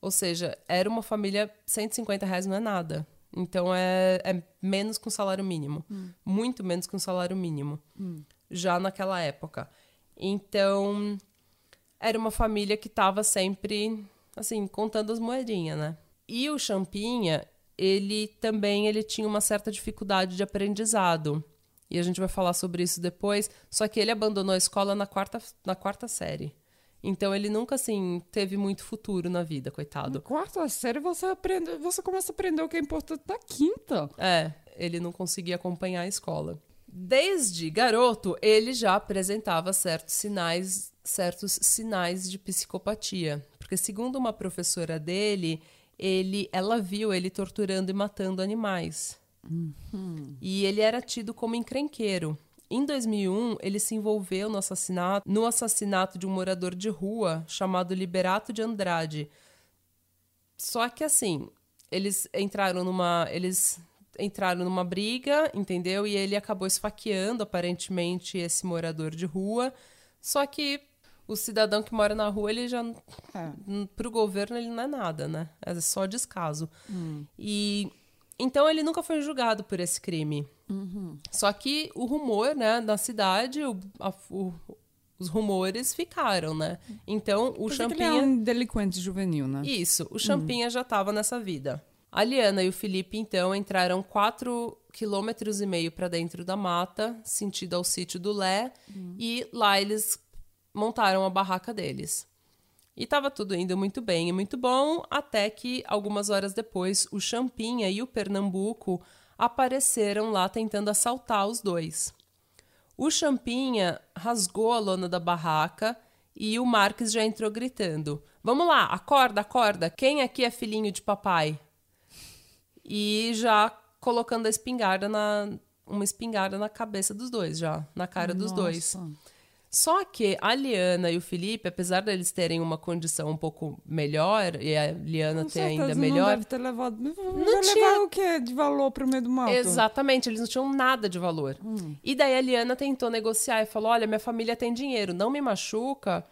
Ou seja, era uma família, 150 reais não é nada. Então é, é menos que um salário mínimo. Hum. Muito menos que um salário mínimo. Hum. Já naquela época. Então, era uma família que estava sempre, assim, contando as moedinhas, né? E o Champinha, ele também ele tinha uma certa dificuldade de aprendizado. E a gente vai falar sobre isso depois. Só que ele abandonou a escola na quarta, na quarta série. Então ele nunca assim teve muito futuro na vida, coitado. Na quarta série você aprende, você começa a aprender o que é importante na quinta. É, ele não conseguia acompanhar a escola. Desde garoto, ele já apresentava certos sinais certos sinais de psicopatia. Porque, segundo uma professora dele, ele, ela viu ele torturando e matando animais. Uhum. E ele era tido como encrenqueiro. Em 2001, ele se envolveu no assassinato, no assassinato de um morador de rua chamado Liberato de Andrade. Só que assim, eles entraram numa, eles entraram numa briga, entendeu? E ele acabou esfaqueando aparentemente esse morador de rua. Só que o cidadão que mora na rua, ele já. É. Pro governo, ele não é nada, né? É só descaso. Hum. E. Então ele nunca foi julgado por esse crime. Uhum. Só que o rumor, né, na cidade, o, a, o, os rumores ficaram, né? Então o Champinha. Ele é um delinquente juvenil, né? Isso, o Champinha uhum. já estava nessa vida. A Liana e o Felipe, então, entraram quatro quilômetros e meio para dentro da mata, sentido ao sítio do Lé, e lá eles montaram a barraca deles. E estava tudo indo muito bem e muito bom, até que, algumas horas depois, o Champinha e o Pernambuco apareceram lá tentando assaltar os dois. O Champinha rasgou a lona da barraca e o Marques já entrou gritando: Vamos lá, acorda, acorda, quem aqui é filhinho de papai? E já colocando a espingarda na. Uma espingarda na cabeça dos dois, já, na cara dos dois. Nossa. Só que a Liana e o Felipe, apesar deles terem uma condição um pouco melhor, e a Liana Com ter ainda Não melhor. deve ter levado. Não, Não tinha- o quê de valor pro meio do mato? Exatamente, eles não tinham nada de valor. E daí a Liana tentou negociar e falou: Olha, minha família tem dinheiro, não me machuca,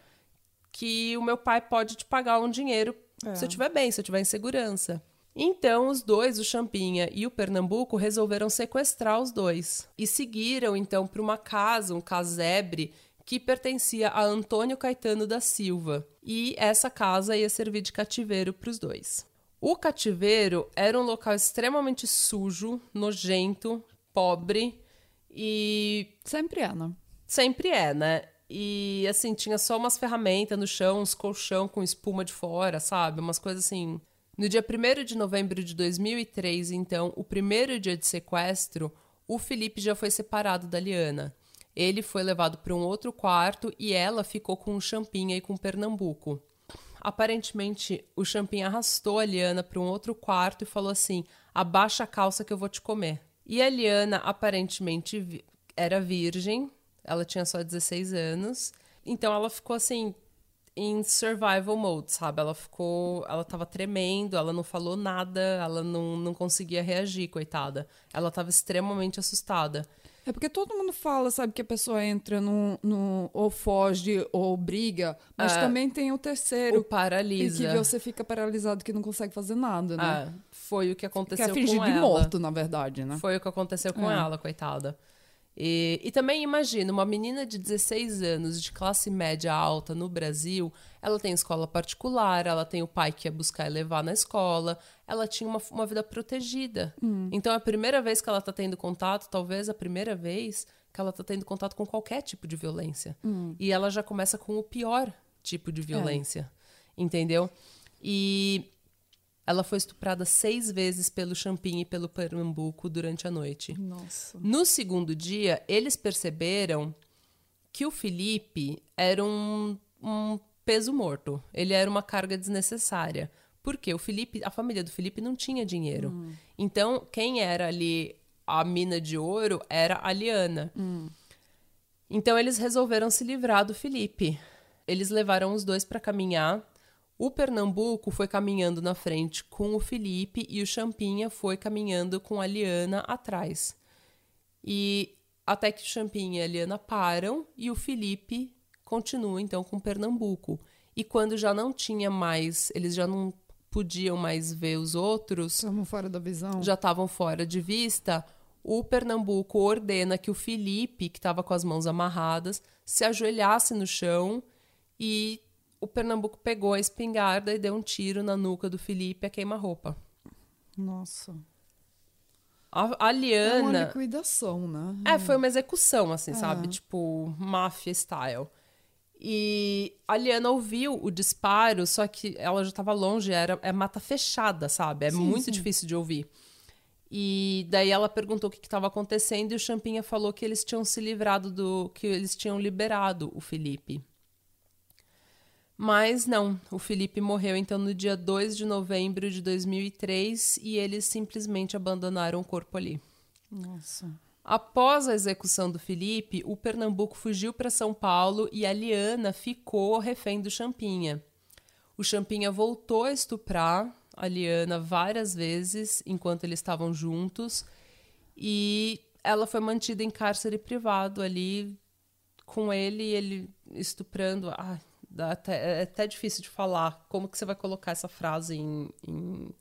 que o meu pai pode te pagar um dinheiro É. se eu estiver bem, se eu estiver em segurança. Então, os dois, o Champinha e o Pernambuco, resolveram sequestrar os dois. E seguiram, então, para uma casa, um casebre, que pertencia a Antônio Caetano da Silva. E essa casa ia servir de cativeiro para os dois. O cativeiro era um local extremamente sujo, nojento, pobre e Sempre é, né? sempre é, né? E assim, tinha só umas ferramentas no chão, uns colchão com espuma de fora, sabe? Umas coisas assim. No dia 1 de novembro de 2003, então, o primeiro dia de sequestro, o Felipe já foi separado da Liana. Ele foi levado para um outro quarto e ela ficou com o Champinha e com o Pernambuco. Aparentemente, o Champinha arrastou a Liana para um outro quarto e falou assim: abaixa a calça que eu vou te comer. E a Liana aparentemente era virgem, ela tinha só 16 anos, então ela ficou assim em survival mode, sabe? Ela ficou, ela tava tremendo, ela não falou nada, ela não, não conseguia reagir, coitada. Ela tava extremamente assustada. É porque todo mundo fala, sabe, que a pessoa entra no, no ou foge ou briga, mas É. também tem o terceiro, O paralisa. que você fica paralisado que não consegue fazer nada, né? Ah, foi o que que aconteceu é fingir com de ela. morto, na verdade, né? Foi o que aconteceu com É. ela, coitada. E, e também imagina, uma menina de 16 anos, de classe média alta no Brasil, ela tem escola particular, ela tem o pai que ia buscar e levar na escola, ela tinha uma, uma vida protegida. Então, é a primeira vez que ela tá tendo contato, talvez a primeira vez que ela tá tendo contato com qualquer tipo de violência. E ela já começa com o pior tipo de violência, entendeu? E ela foi estuprada seis vezes pelo Champinha e pelo Pernambuco durante a noite. Nossa. No segundo dia, eles perceberam que o Felipe era um, um peso morto. Ele era uma carga desnecessária. Porque o Felipe, a família do Felipe não tinha dinheiro. Então, quem era ali a mina de ouro era a Liana. Então, eles resolveram se livrar do Felipe. Eles levaram os dois para caminhar. O Pernambuco foi caminhando na frente com o Felipe e o Champinha foi caminhando com a Liana atrás. E até que o Champinha e a Liana param e o Felipe continua então com o Pernambuco. E quando já não tinha mais, eles já não podiam mais ver os outros, Estamos fora da visão. já estavam fora de vista, o Pernambuco ordena que o Felipe, que estava com as mãos amarradas, se ajoelhasse no chão e o Pernambuco pegou a espingarda e deu um tiro na nuca do Felipe a queima-roupa. Nossa. A, a É uma Liana. liquidação, né? É, foi uma execução, assim, É. sabe? Tipo, máfia style. E a Liana ouviu o disparo, só que ela já estava longe, era é mata fechada, sabe? É Sim, muito sim. difícil de ouvir. E daí ela perguntou o que estava acontecendo e o Champinha falou que eles tinham se livrado do. que eles tinham liberado o Felipe. Mas não, o Felipe morreu então no dia 2 de novembro de 2003 e eles simplesmente abandonaram o corpo ali. Nossa. Após a execução do Felipe, o Pernambuco fugiu para São Paulo e a Liana ficou refém do Champinha. O Champinha voltou a estuprar a Liana várias vezes enquanto eles estavam juntos e ela foi mantida em cárcere privado ali com ele e ele estuprando. Ai, até, é até difícil de falar. Como que você vai colocar essa frase em- em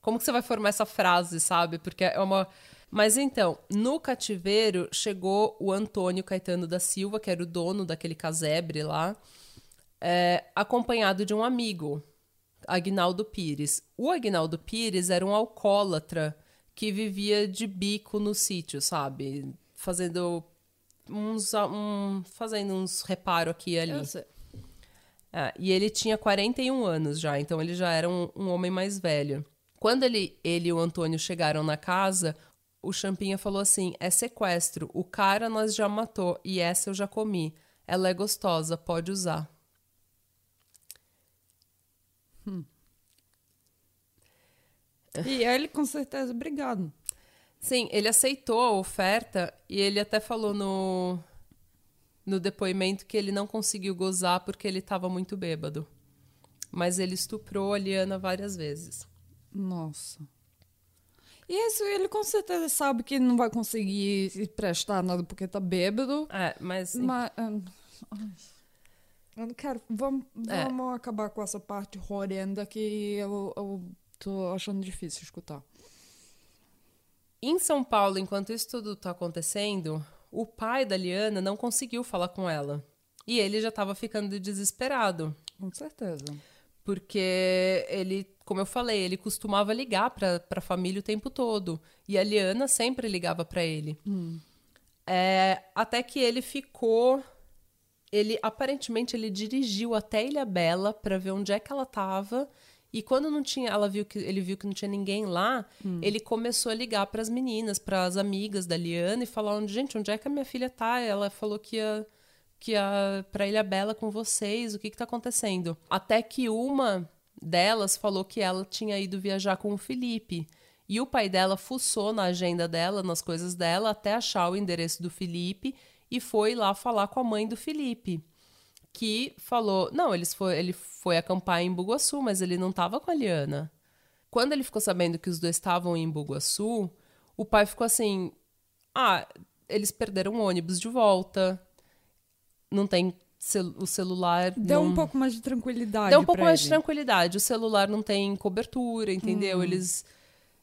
como que você vai formar essa frase, sabe? Porque é uma. Mas então, no cativeiro chegou o Antônio Caetano da Silva, que era o dono daquele casebre lá, é, acompanhado de um amigo. Agnaldo Pires. O Agnaldo Pires era um alcoólatra que vivia de bico no sítio, sabe? Fazendo uns, um, fazendo uns reparo aqui e ali. Eu sei. É, e ele tinha 41 anos já, então ele já era um, um homem mais velho. Quando ele, ele e o Antônio chegaram na casa, o Champinha falou assim: é sequestro, o cara nós já matou e essa eu já comi. Ela é gostosa, pode usar. E ele, com certeza, obrigado. Sim, ele aceitou a oferta e ele até falou no, no depoimento que ele não conseguiu gozar porque ele estava muito bêbado. Mas ele estuprou a Liana várias vezes. Nossa. E isso ele com certeza sabe que não vai conseguir se prestar nada porque tá bêbado. É, mas. Mas. hum, ai. Eu não quero. Vamos, É. vamos acabar com essa parte horrenda que eu, eu tô achando difícil escutar. Em São Paulo, enquanto isso tudo tá acontecendo, o pai da Liana não conseguiu falar com ela. E ele já estava ficando desesperado. Com certeza. Porque ele, como eu falei, ele costumava ligar para a família o tempo todo. E a Liana sempre ligava para ele. É, até que ele ficou. Ele aparentemente ele dirigiu até Ilha Bela para ver onde é que ela estava. E quando não tinha, ela viu que ele viu que não tinha ninguém lá, ele começou a ligar para as meninas, para as amigas da Liana e falar onde, gente, onde é que a minha filha tá? Ela falou que ia que ia pra Ilha Bela com vocês, o que que tá acontecendo? Até que uma delas falou que ela tinha ido viajar com o Felipe. E o pai dela fuçou na agenda dela, nas coisas dela, até achar o endereço do Felipe e foi lá falar com a mãe do Felipe. Que falou: não, eles foi, ele foi acampar em Bugaçu, mas ele não tava com a Liana. Quando ele ficou sabendo que os dois estavam em Bugaçu, o pai ficou assim: ah, eles perderam o ônibus de volta, não tem cel- o celular. Deu não... um pouco mais de tranquilidade. Deu um pouco mais de ele. tranquilidade. O celular não tem cobertura, entendeu? Eles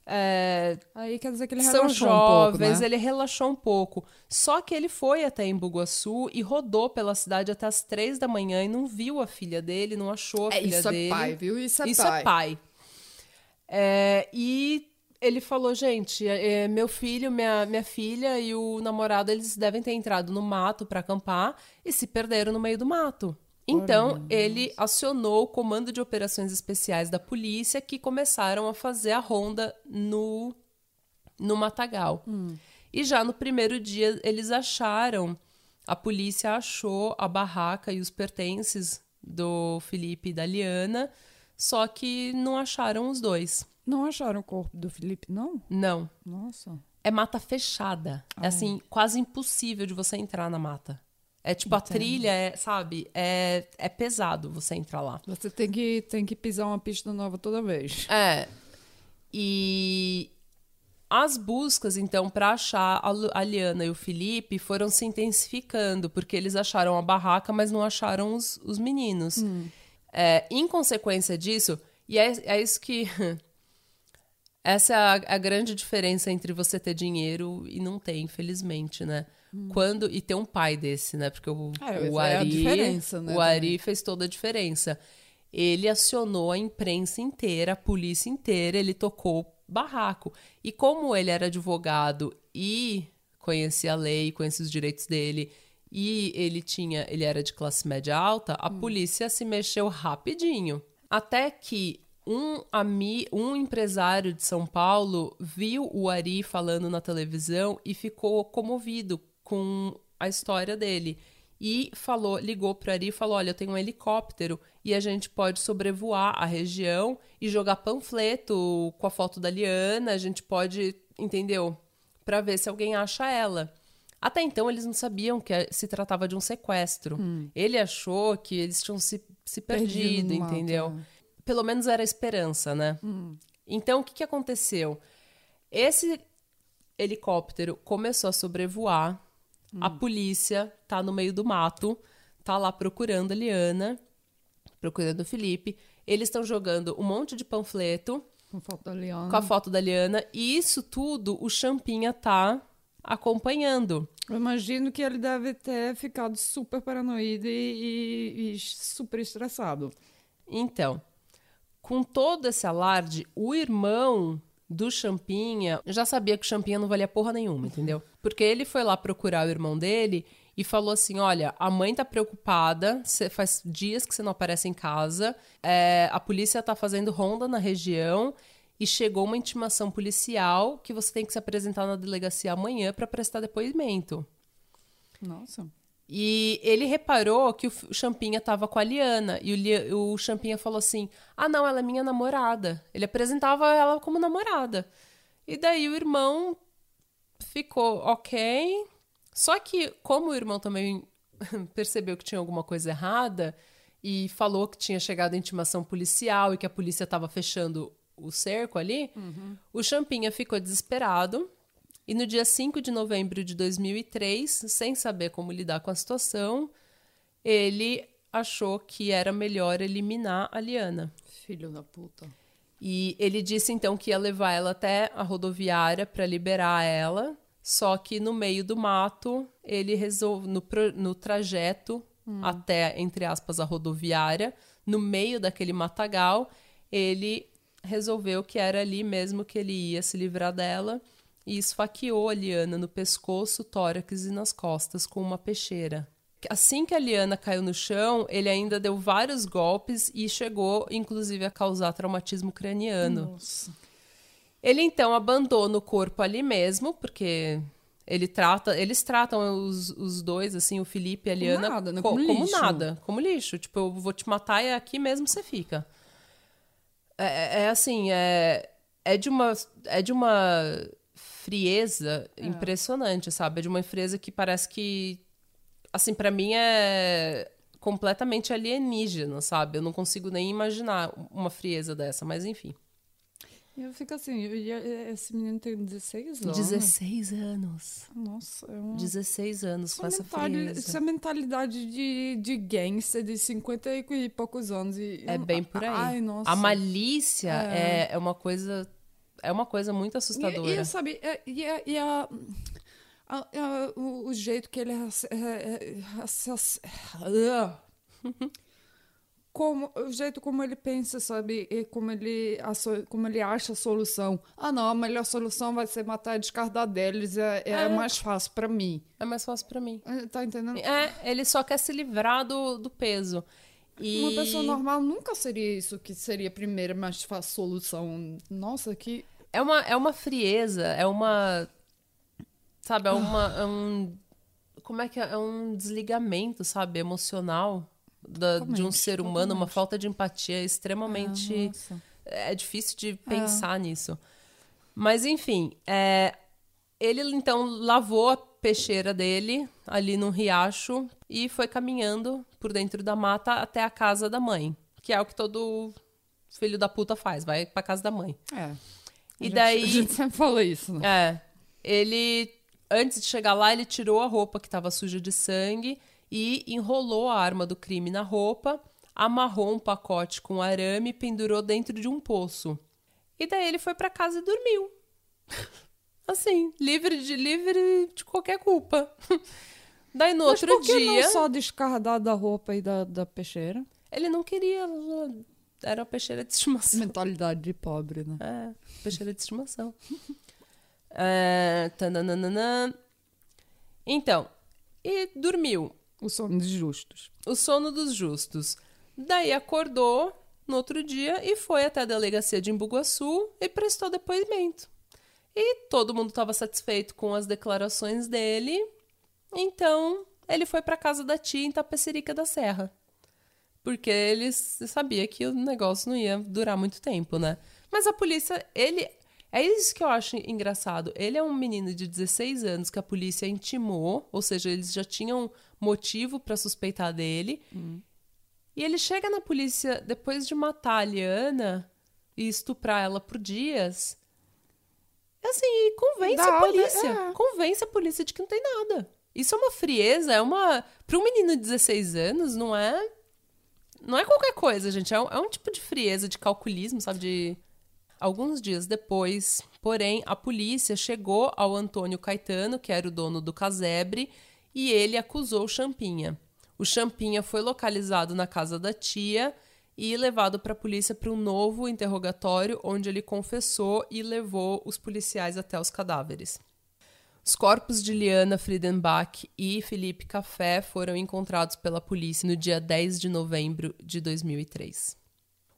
é, Aí quer dizer que ele são jovens, um pouco, né? ele relaxou um pouco. Só que ele foi até em Bugaçu e rodou pela cidade até as três da manhã e não viu a filha dele, não achou a É, filha isso dele. é pai, viu? Isso é Isso pai. é pai. É, e ele falou, gente, é, meu filho, minha, minha filha e o namorado, eles devem ter entrado no mato para acampar e se perderam no meio do mato. Então, ele acionou o Comando de Operações Especiais da polícia que começaram a fazer a ronda no, no Matagal. E já no primeiro dia, eles acharam, a polícia achou a barraca e os pertences do Felipe e da Liana, só que não acharam os dois. Não acharam o corpo do Felipe, não? Não. Nossa. É mata fechada. É assim, quase impossível de você entrar na mata. É tipo, a trilha, é, sabe? É, é pesado você entrar lá. Você tem que, tem que pisar uma pista nova toda vez. É. E as buscas, então, para achar a Liana e o Felipe foram se intensificando, porque eles acharam a barraca, mas não acharam os, os meninos. É, em consequência disso, e é, é isso que. Essa é a, a grande diferença entre você ter dinheiro e não ter, infelizmente, né? Quando e ter um pai desse, né? Porque o, É, o é a Ari, diferença, né, o Ari também. fez toda a diferença. Ele acionou a imprensa inteira, a polícia inteira, ele tocou barraco. E como ele era advogado e conhecia a lei, conhecia os direitos dele, e ele tinha, ele era de classe média alta, a polícia se mexeu rapidinho. Até que um, ami, um empresário de São Paulo viu o Ari falando na televisão e ficou comovido com a história dele. E falou, ligou pro Ari e falou: Olha, eu tenho um helicóptero e a gente pode sobrevoar a região e jogar panfleto com a foto da Liana. A gente pode, entendeu? Pra ver se alguém acha ela. Até então eles não sabiam que se tratava de um sequestro. Ele achou que eles tinham se, se Perdido perdido, mato, entendeu? né? Pelo menos era esperança, né? Então o que, que aconteceu? Esse helicóptero começou a sobrevoar. A polícia tá no meio do mato, tá lá procurando a Liana, procurando o Felipe. Eles estão jogando um monte de panfleto Com foto da Liana. com a foto da Liana. E isso tudo o Champinha tá acompanhando. Eu imagino que ele deve ter ficado super paranoído e, e- e super estressado. Então, com todo esse alarde, o irmão do Champinha já sabia que o Champinha não valia porra nenhuma, entendeu? Porque ele foi lá procurar o irmão dele e falou assim: Olha, a mãe tá preocupada, faz dias que você não aparece em casa, é, a polícia tá fazendo ronda na região e chegou uma intimação policial que você tem que se apresentar na delegacia amanhã para prestar depoimento. Nossa. E ele reparou que o Champinha estava com a Liana. E o, o Champinha falou assim: Ah, não, ela é minha namorada. Ele apresentava ela como namorada. E daí o irmão ficou ok. Só que, como o irmão também percebeu que tinha alguma coisa errada e falou que tinha chegado a intimação policial e que a polícia estava fechando o cerco ali, uhum. o Champinha ficou desesperado e no dia 5 de novembro de 2003, sem saber como lidar com a situação, ele achou que era melhor eliminar a Liana. Filho da puta. E ele disse então que ia levar ela até a rodoviária para liberar ela. Só que no meio do mato, ele resolve no, no trajeto hum. até, entre aspas, a rodoviária, no meio daquele matagal, ele resolveu que era ali mesmo que ele ia se livrar dela e esfaqueou a Liana no pescoço, tórax e nas costas com uma peixeira. Assim que a Liana caiu no chão, ele ainda deu vários golpes e chegou, inclusive, a causar traumatismo craniano. Nossa. Ele então abandona o corpo ali mesmo, porque ele trata, eles tratam os, os dois, assim, o Felipe e a Liana, como nada, né? como, como, como nada, como lixo. Tipo, eu vou te matar e aqui mesmo você fica. É, é, é assim, é, é de uma é de uma frieza é. impressionante, sabe? É de uma frieza que parece que, assim, para mim é completamente alienígena, sabe? Eu não consigo nem imaginar uma frieza dessa, mas enfim. Eu fico assim, esse menino tem 16 anos. 16 anos. Nossa, é um... 16 anos com essa frieza. Essa mentalidade de, de gangster de 50 e poucos anos. E, é bem por aí. Ai, nossa. A malícia é, é, é uma coisa é uma coisa muito assustadora. E, e sabe, e, e, e a, a, a, o, o, jeito que ele. como, o jeito como ele pensa, sabe? E como ele, a, como ele acha a solução. Ah, não, a melhor solução vai ser matar e descardar deles. É, é, é. mais fácil para mim. É mais fácil para mim. Tá entendendo? É, ele só quer se livrar do, do peso. E... Uma pessoa normal nunca seria isso que seria a primeira mais fácil solução. Nossa, que é uma, é uma frieza, é uma. Sabe, é uma. É um, como é que é? É um desligamento, sabe, emocional da, de um ser humano, totalmente. uma falta de empatia extremamente. É, é difícil de pensar é. nisso. Mas, enfim, é, ele então lavou a peixeira dele ali no riacho e foi caminhando por dentro da mata até a casa da mãe, que é o que todo filho da puta faz, vai pra casa da mãe. É. E daí. a gente sempre falou isso, né? É. Ele, antes de chegar lá, ele tirou a roupa que estava suja de sangue e enrolou a arma do crime na roupa, amarrou um pacote com arame e pendurou dentro de um poço. E daí ele foi para casa e dormiu. assim, livre de livre de qualquer culpa. daí no Mas outro por que dia. Não só descardar da roupa e da, da peixeira? Ele não queria era uma peixeira de estimação. Mentalidade de pobre, né? É, peixeira de estimação. é, então, e dormiu. O sono dos justos. O sono dos justos. Daí acordou no outro dia e foi até a delegacia de Embuguaçu e prestou depoimento. E todo mundo estava satisfeito com as declarações dele. Então, ele foi para casa da tia em Tapecerica da Serra porque eles sabia que o negócio não ia durar muito tempo, né? Mas a polícia, ele é isso que eu acho engraçado. Ele é um menino de 16 anos que a polícia intimou, ou seja, eles já tinham motivo para suspeitar dele. Hum. E ele chega na polícia depois de matar a Liana e estuprar ela por dias. Assim, e convence Dá, a polícia. É. Convence a polícia de que não tem nada. Isso é uma frieza, é uma. Para um menino de 16 anos, não é não é qualquer coisa, gente. É um, é um tipo de frieza, de calculismo, sabe? De. Alguns dias depois, porém, a polícia chegou ao Antônio Caetano, que era o dono do casebre, e ele acusou o Champinha. O Champinha foi localizado na casa da tia e levado para a polícia para um novo interrogatório, onde ele confessou e levou os policiais até os cadáveres. Os corpos de Liana Friedenbach e Felipe Café foram encontrados pela polícia no dia 10 de novembro de 2003.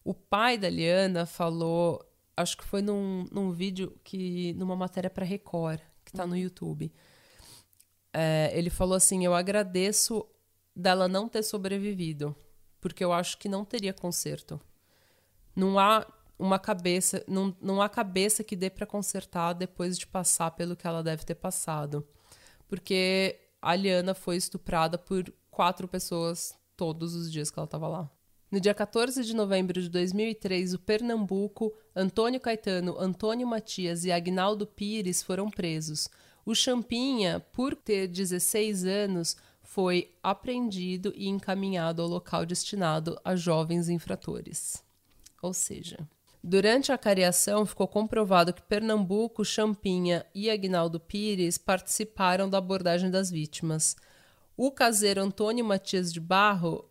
O pai da Liana falou, acho que foi num, num vídeo que numa matéria para Record, que está no YouTube. É, ele falou assim: Eu agradeço dela não ter sobrevivido, porque eu acho que não teria conserto. Não há uma cabeça, não, não há cabeça que dê para consertar depois de passar pelo que ela deve ter passado. Porque a Liana foi estuprada por quatro pessoas todos os dias que ela estava lá. No dia 14 de novembro de 2003, o Pernambuco, Antônio Caetano, Antônio Matias e Agnaldo Pires foram presos. O Champinha, por ter 16 anos, foi apreendido e encaminhado ao local destinado a jovens infratores. Ou seja, durante a cariação ficou comprovado que Pernambuco, Champinha e Agnaldo Pires participaram da abordagem das vítimas. O caseiro Antônio Matias de Barro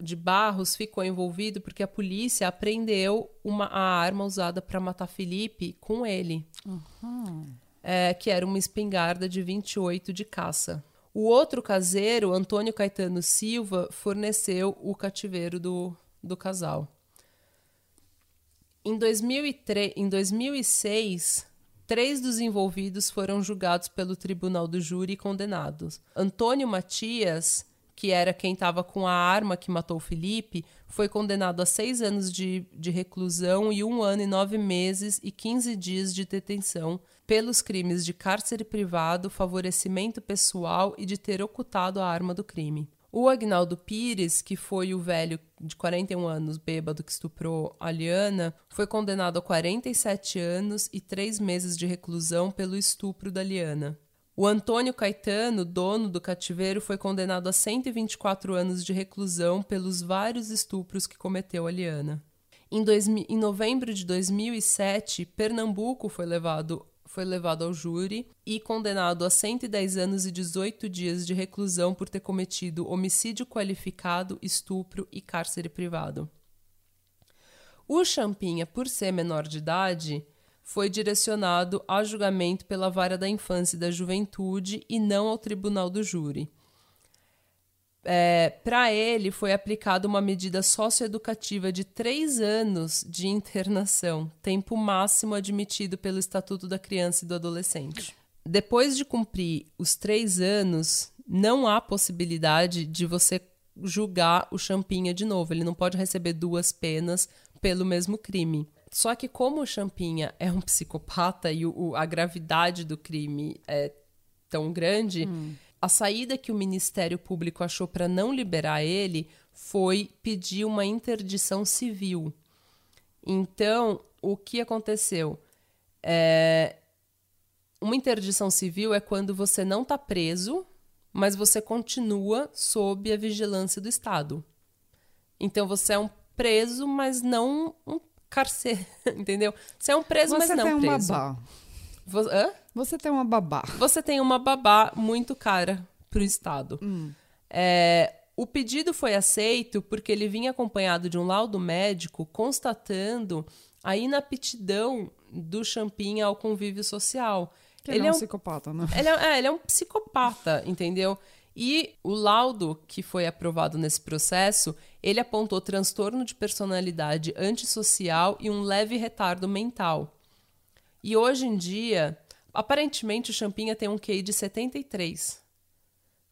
de Barros ficou envolvido porque a polícia apreendeu uma, a arma usada para matar Felipe com ele, uhum. é, que era uma espingarda de 28 de caça. O outro caseiro, Antônio Caetano Silva, forneceu o cativeiro do, do casal. Em, 2003, em 2006, três dos envolvidos foram julgados pelo Tribunal do Júri e condenados. Antônio Matias que era quem estava com a arma que matou Felipe, foi condenado a seis anos de, de reclusão e um ano e nove meses e quinze dias de detenção pelos crimes de cárcere privado, favorecimento pessoal e de ter ocultado a arma do crime. O Agnaldo Pires, que foi o velho de 41 anos bêbado que estuprou a Liana, foi condenado a 47 anos e três meses de reclusão pelo estupro da Liana. O Antônio Caetano, dono do cativeiro, foi condenado a 124 anos de reclusão pelos vários estupros que cometeu a Liana. Em, dois, em novembro de 2007, Pernambuco foi levado, foi levado ao júri e condenado a 110 anos e 18 dias de reclusão por ter cometido homicídio qualificado, estupro e cárcere privado. O Champinha, por ser menor de idade, foi direcionado a julgamento pela vara da infância e da juventude e não ao tribunal do júri. É, Para ele, foi aplicada uma medida socioeducativa de três anos de internação, tempo máximo admitido pelo Estatuto da Criança e do Adolescente. Depois de cumprir os três anos, não há possibilidade de você julgar o Champinha de novo. Ele não pode receber duas penas pelo mesmo crime. Só que como o Champinha é um psicopata e o, a gravidade do crime é tão grande, hum. A saída que o Ministério Público achou para não liberar ele foi pedir uma interdição civil. Então, o que aconteceu? É... Uma interdição civil é quando você não está preso, mas você continua sob a vigilância do Estado. Então, você é um preso, mas não um carcereiro, entendeu? Você é um preso, Você mas não tem preso. uma babá. Vo- Hã? Você tem uma babá. Você tem uma babá muito cara pro Estado. É, o pedido foi aceito porque ele vinha acompanhado de um laudo médico constatando a inaptidão do Champinha ao convívio social. Que ele, é um psicopata, né? Ele é, é, ele é um psicopata, entendeu? E o laudo que foi aprovado nesse processo, ele apontou transtorno de personalidade antissocial e um leve retardo mental. E hoje em dia, aparentemente o Champinha tem um QI de 73.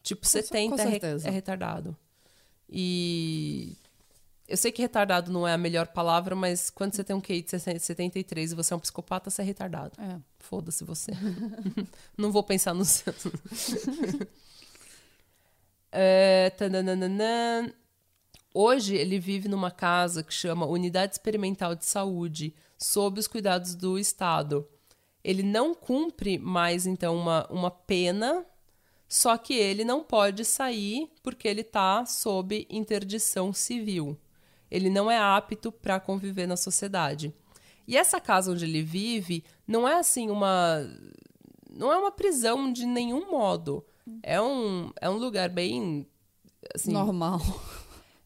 Tipo, 70 é, re- certeza. é retardado. E eu sei que retardado não é a melhor palavra, mas quando você tem um QI de 73 e você é um psicopata, você é retardado. É. Foda-se você. Não vou pensar no seu. é, tananana. Hoje ele vive numa casa que chama Unidade Experimental de Saúde, sob os cuidados do Estado. Ele não cumpre mais, então, uma, uma pena, só que ele não pode sair porque ele está sob interdição civil. Ele não é apto para conviver na sociedade. E essa casa onde ele vive não é assim uma. Não é uma prisão de nenhum modo. É um, é um lugar bem. Assim, Normal.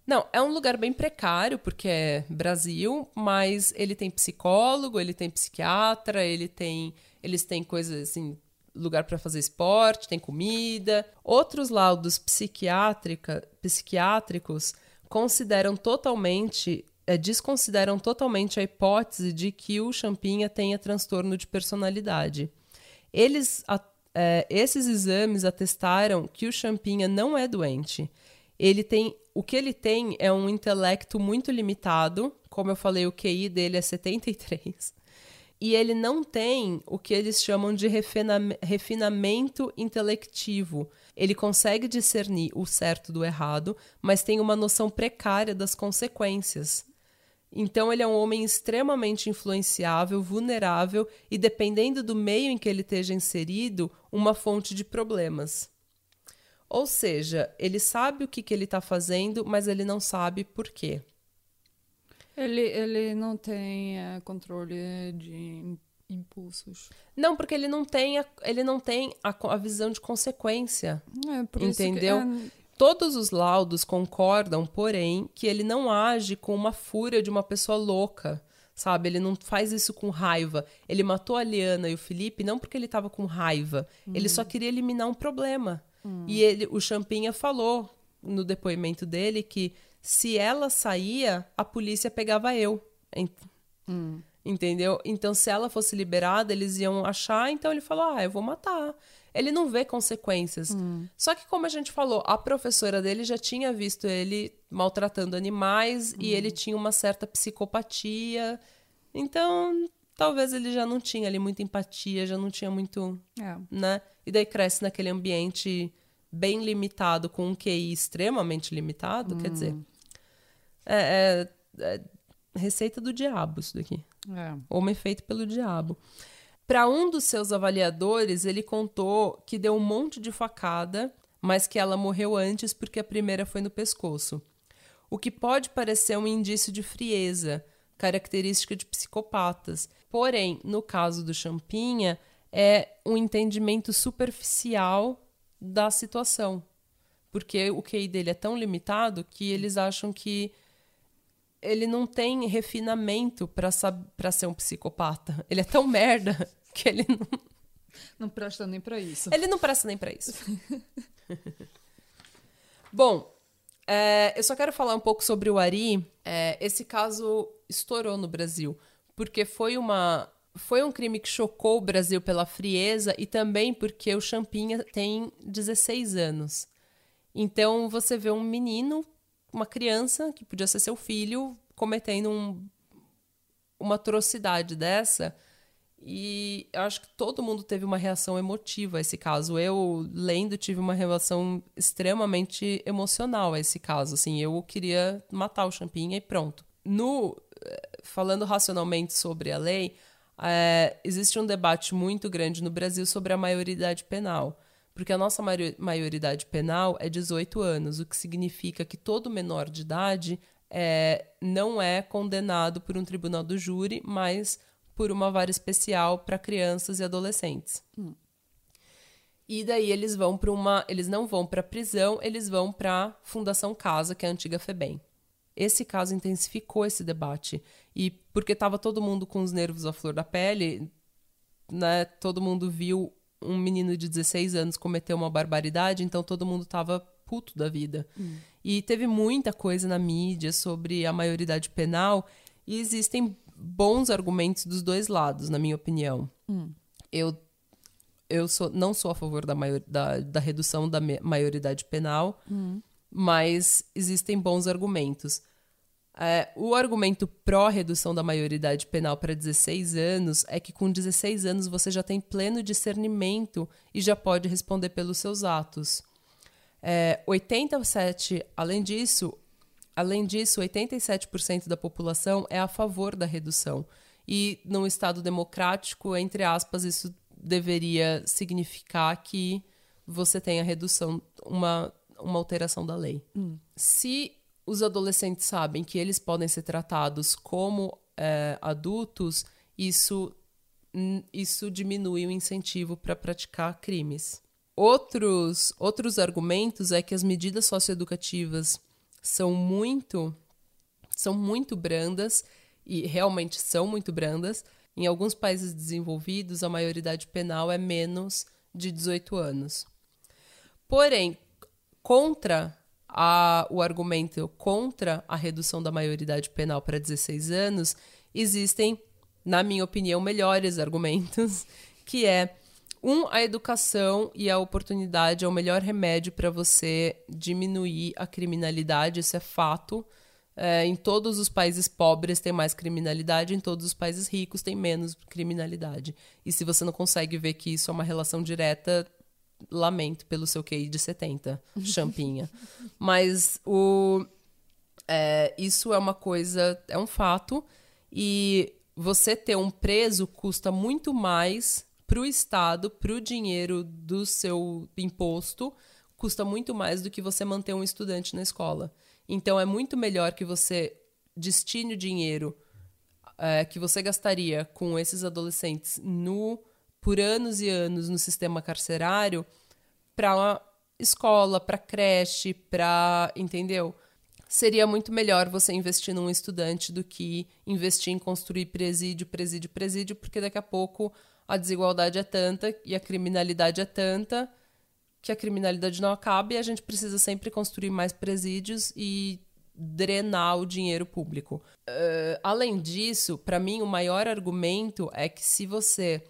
Não, é um lugar bem precário, porque é Brasil, mas ele tem psicólogo, ele tem psiquiatra, ele tem. Eles têm coisas assim, lugar para fazer esporte, tem comida. Outros laudos psiquiátrica, psiquiátricos consideram totalmente, é, desconsideram totalmente a hipótese de que o Champinha tenha transtorno de personalidade. Eles, é, esses exames atestaram que o Champinha não é doente. Ele tem, o que ele tem é um intelecto muito limitado, como eu falei, o QI dele é 73 e ele não tem o que eles chamam de refina refinamento intelectivo. Ele consegue discernir o certo do errado, mas tem uma noção precária das consequências. Então, ele é um homem extremamente influenciável, vulnerável e, dependendo do meio em que ele esteja inserido, uma fonte de problemas. Ou seja, ele sabe o que, que ele está fazendo, mas ele não sabe por quê. Ele, ele não tem é, controle de impulsos. Não, porque ele não tem a, ele não tem a, a visão de consequência. É, por entendeu? Que, é... Todos os laudos concordam, porém, que ele não age com uma fúria de uma pessoa louca. Sabe, ele não faz isso com raiva. Ele matou a Liana e o Felipe não porque ele estava com raiva. Hum. Ele só queria eliminar um problema. Hum. E ele, o Champinha falou no depoimento dele que se ela saía, a polícia pegava eu. Hum. Entendeu? Então, se ela fosse liberada, eles iam achar, então ele falou: ah, eu vou matar. Ele não vê consequências. Hum. Só que, como a gente falou, a professora dele já tinha visto ele maltratando animais hum. e ele tinha uma certa psicopatia. Então, talvez ele já não tinha ali muita empatia, já não tinha muito. É. né? E daí cresce naquele ambiente bem limitado, com um QI extremamente limitado, quer dizer é, é, é receita do diabo isso daqui. É. Homem feito pelo diabo. Para um dos seus avaliadores, ele contou que deu um monte de facada, mas que ela morreu antes porque a primeira foi no pescoço. O que pode parecer um indício de frieza, característica de psicopatas. Porém, no caso do Champinha, é um entendimento superficial da situação. Porque o QI dele é tão limitado que eles acham que ele não tem refinamento para ser um psicopata. Ele é tão merda que ele não. Não presta nem para isso. Ele não presta nem para isso. Bom, é, eu só quero falar um pouco sobre o Ari. É, esse caso estourou no Brasil, porque foi uma. Foi um crime que chocou o Brasil pela frieza e também porque o Champinha tem 16 anos. Então você vê um menino uma criança, que podia ser seu filho, cometendo um, uma atrocidade dessa. E eu acho que todo mundo teve uma reação emotiva a esse caso. Eu, lendo, tive uma relação extremamente emocional a esse caso. Assim, eu queria matar o Champinha e pronto. No, eh, falando racionalmente sobre a lei, é, existe um debate muito grande no Brasil sobre a maioridade penal. Porque a nossa maioridade penal é 18 anos, o que significa que todo menor de idade é, não é condenado por um tribunal do júri, mas por uma vara especial para crianças e adolescentes. Hum. E daí eles vão para uma, eles não vão para prisão, eles vão para Fundação Casa, que é a antiga FEBEM. Esse caso intensificou esse debate e porque estava todo mundo com os nervos à flor da pele, né? Todo mundo viu um menino de 16 anos cometeu uma barbaridade, então todo mundo tava puto da vida. Hum. E teve muita coisa na mídia sobre a maioridade penal e existem bons argumentos dos dois lados, na minha opinião. Hum. Eu eu sou, não sou a favor da, maior, da, da redução da maioridade penal, hum. mas existem bons argumentos. É, o argumento pró-redução da maioridade penal para 16 anos é que com 16 anos você já tem pleno discernimento e já pode responder pelos seus atos. É, 87, além disso, além disso, 87% da população é a favor da redução. E num Estado democrático, entre aspas, isso deveria significar que você tem a redução, uma, uma alteração da lei. Hum. Se os adolescentes sabem que eles podem ser tratados como é, adultos, isso, isso diminui o incentivo para praticar crimes. Outros, outros argumentos é que as medidas socioeducativas são muito são muito brandas e realmente são muito brandas. Em alguns países desenvolvidos, a maioridade penal é menos de 18 anos. Porém, contra a, o argumento contra a redução da maioridade penal para 16 anos, existem, na minha opinião, melhores argumentos, que é um, a educação e a oportunidade é o melhor remédio para você diminuir a criminalidade, isso é fato. É, em todos os países pobres tem mais criminalidade, em todos os países ricos tem menos criminalidade. E se você não consegue ver que isso é uma relação direta, lamento pelo seu QI de 70, champinha. Mas o, é, isso é uma coisa, é um fato. E você ter um preso custa muito mais para o Estado, para o dinheiro do seu imposto, custa muito mais do que você manter um estudante na escola. Então é muito melhor que você destine o dinheiro é, que você gastaria com esses adolescentes no por anos e anos no sistema carcerário para escola, para creche, para entendeu? Seria muito melhor você investir num estudante do que investir em construir presídio, presídio, presídio, porque daqui a pouco a desigualdade é tanta e a criminalidade é tanta que a criminalidade não acaba e a gente precisa sempre construir mais presídios e drenar o dinheiro público. Uh, além disso, para mim, o maior argumento é que se você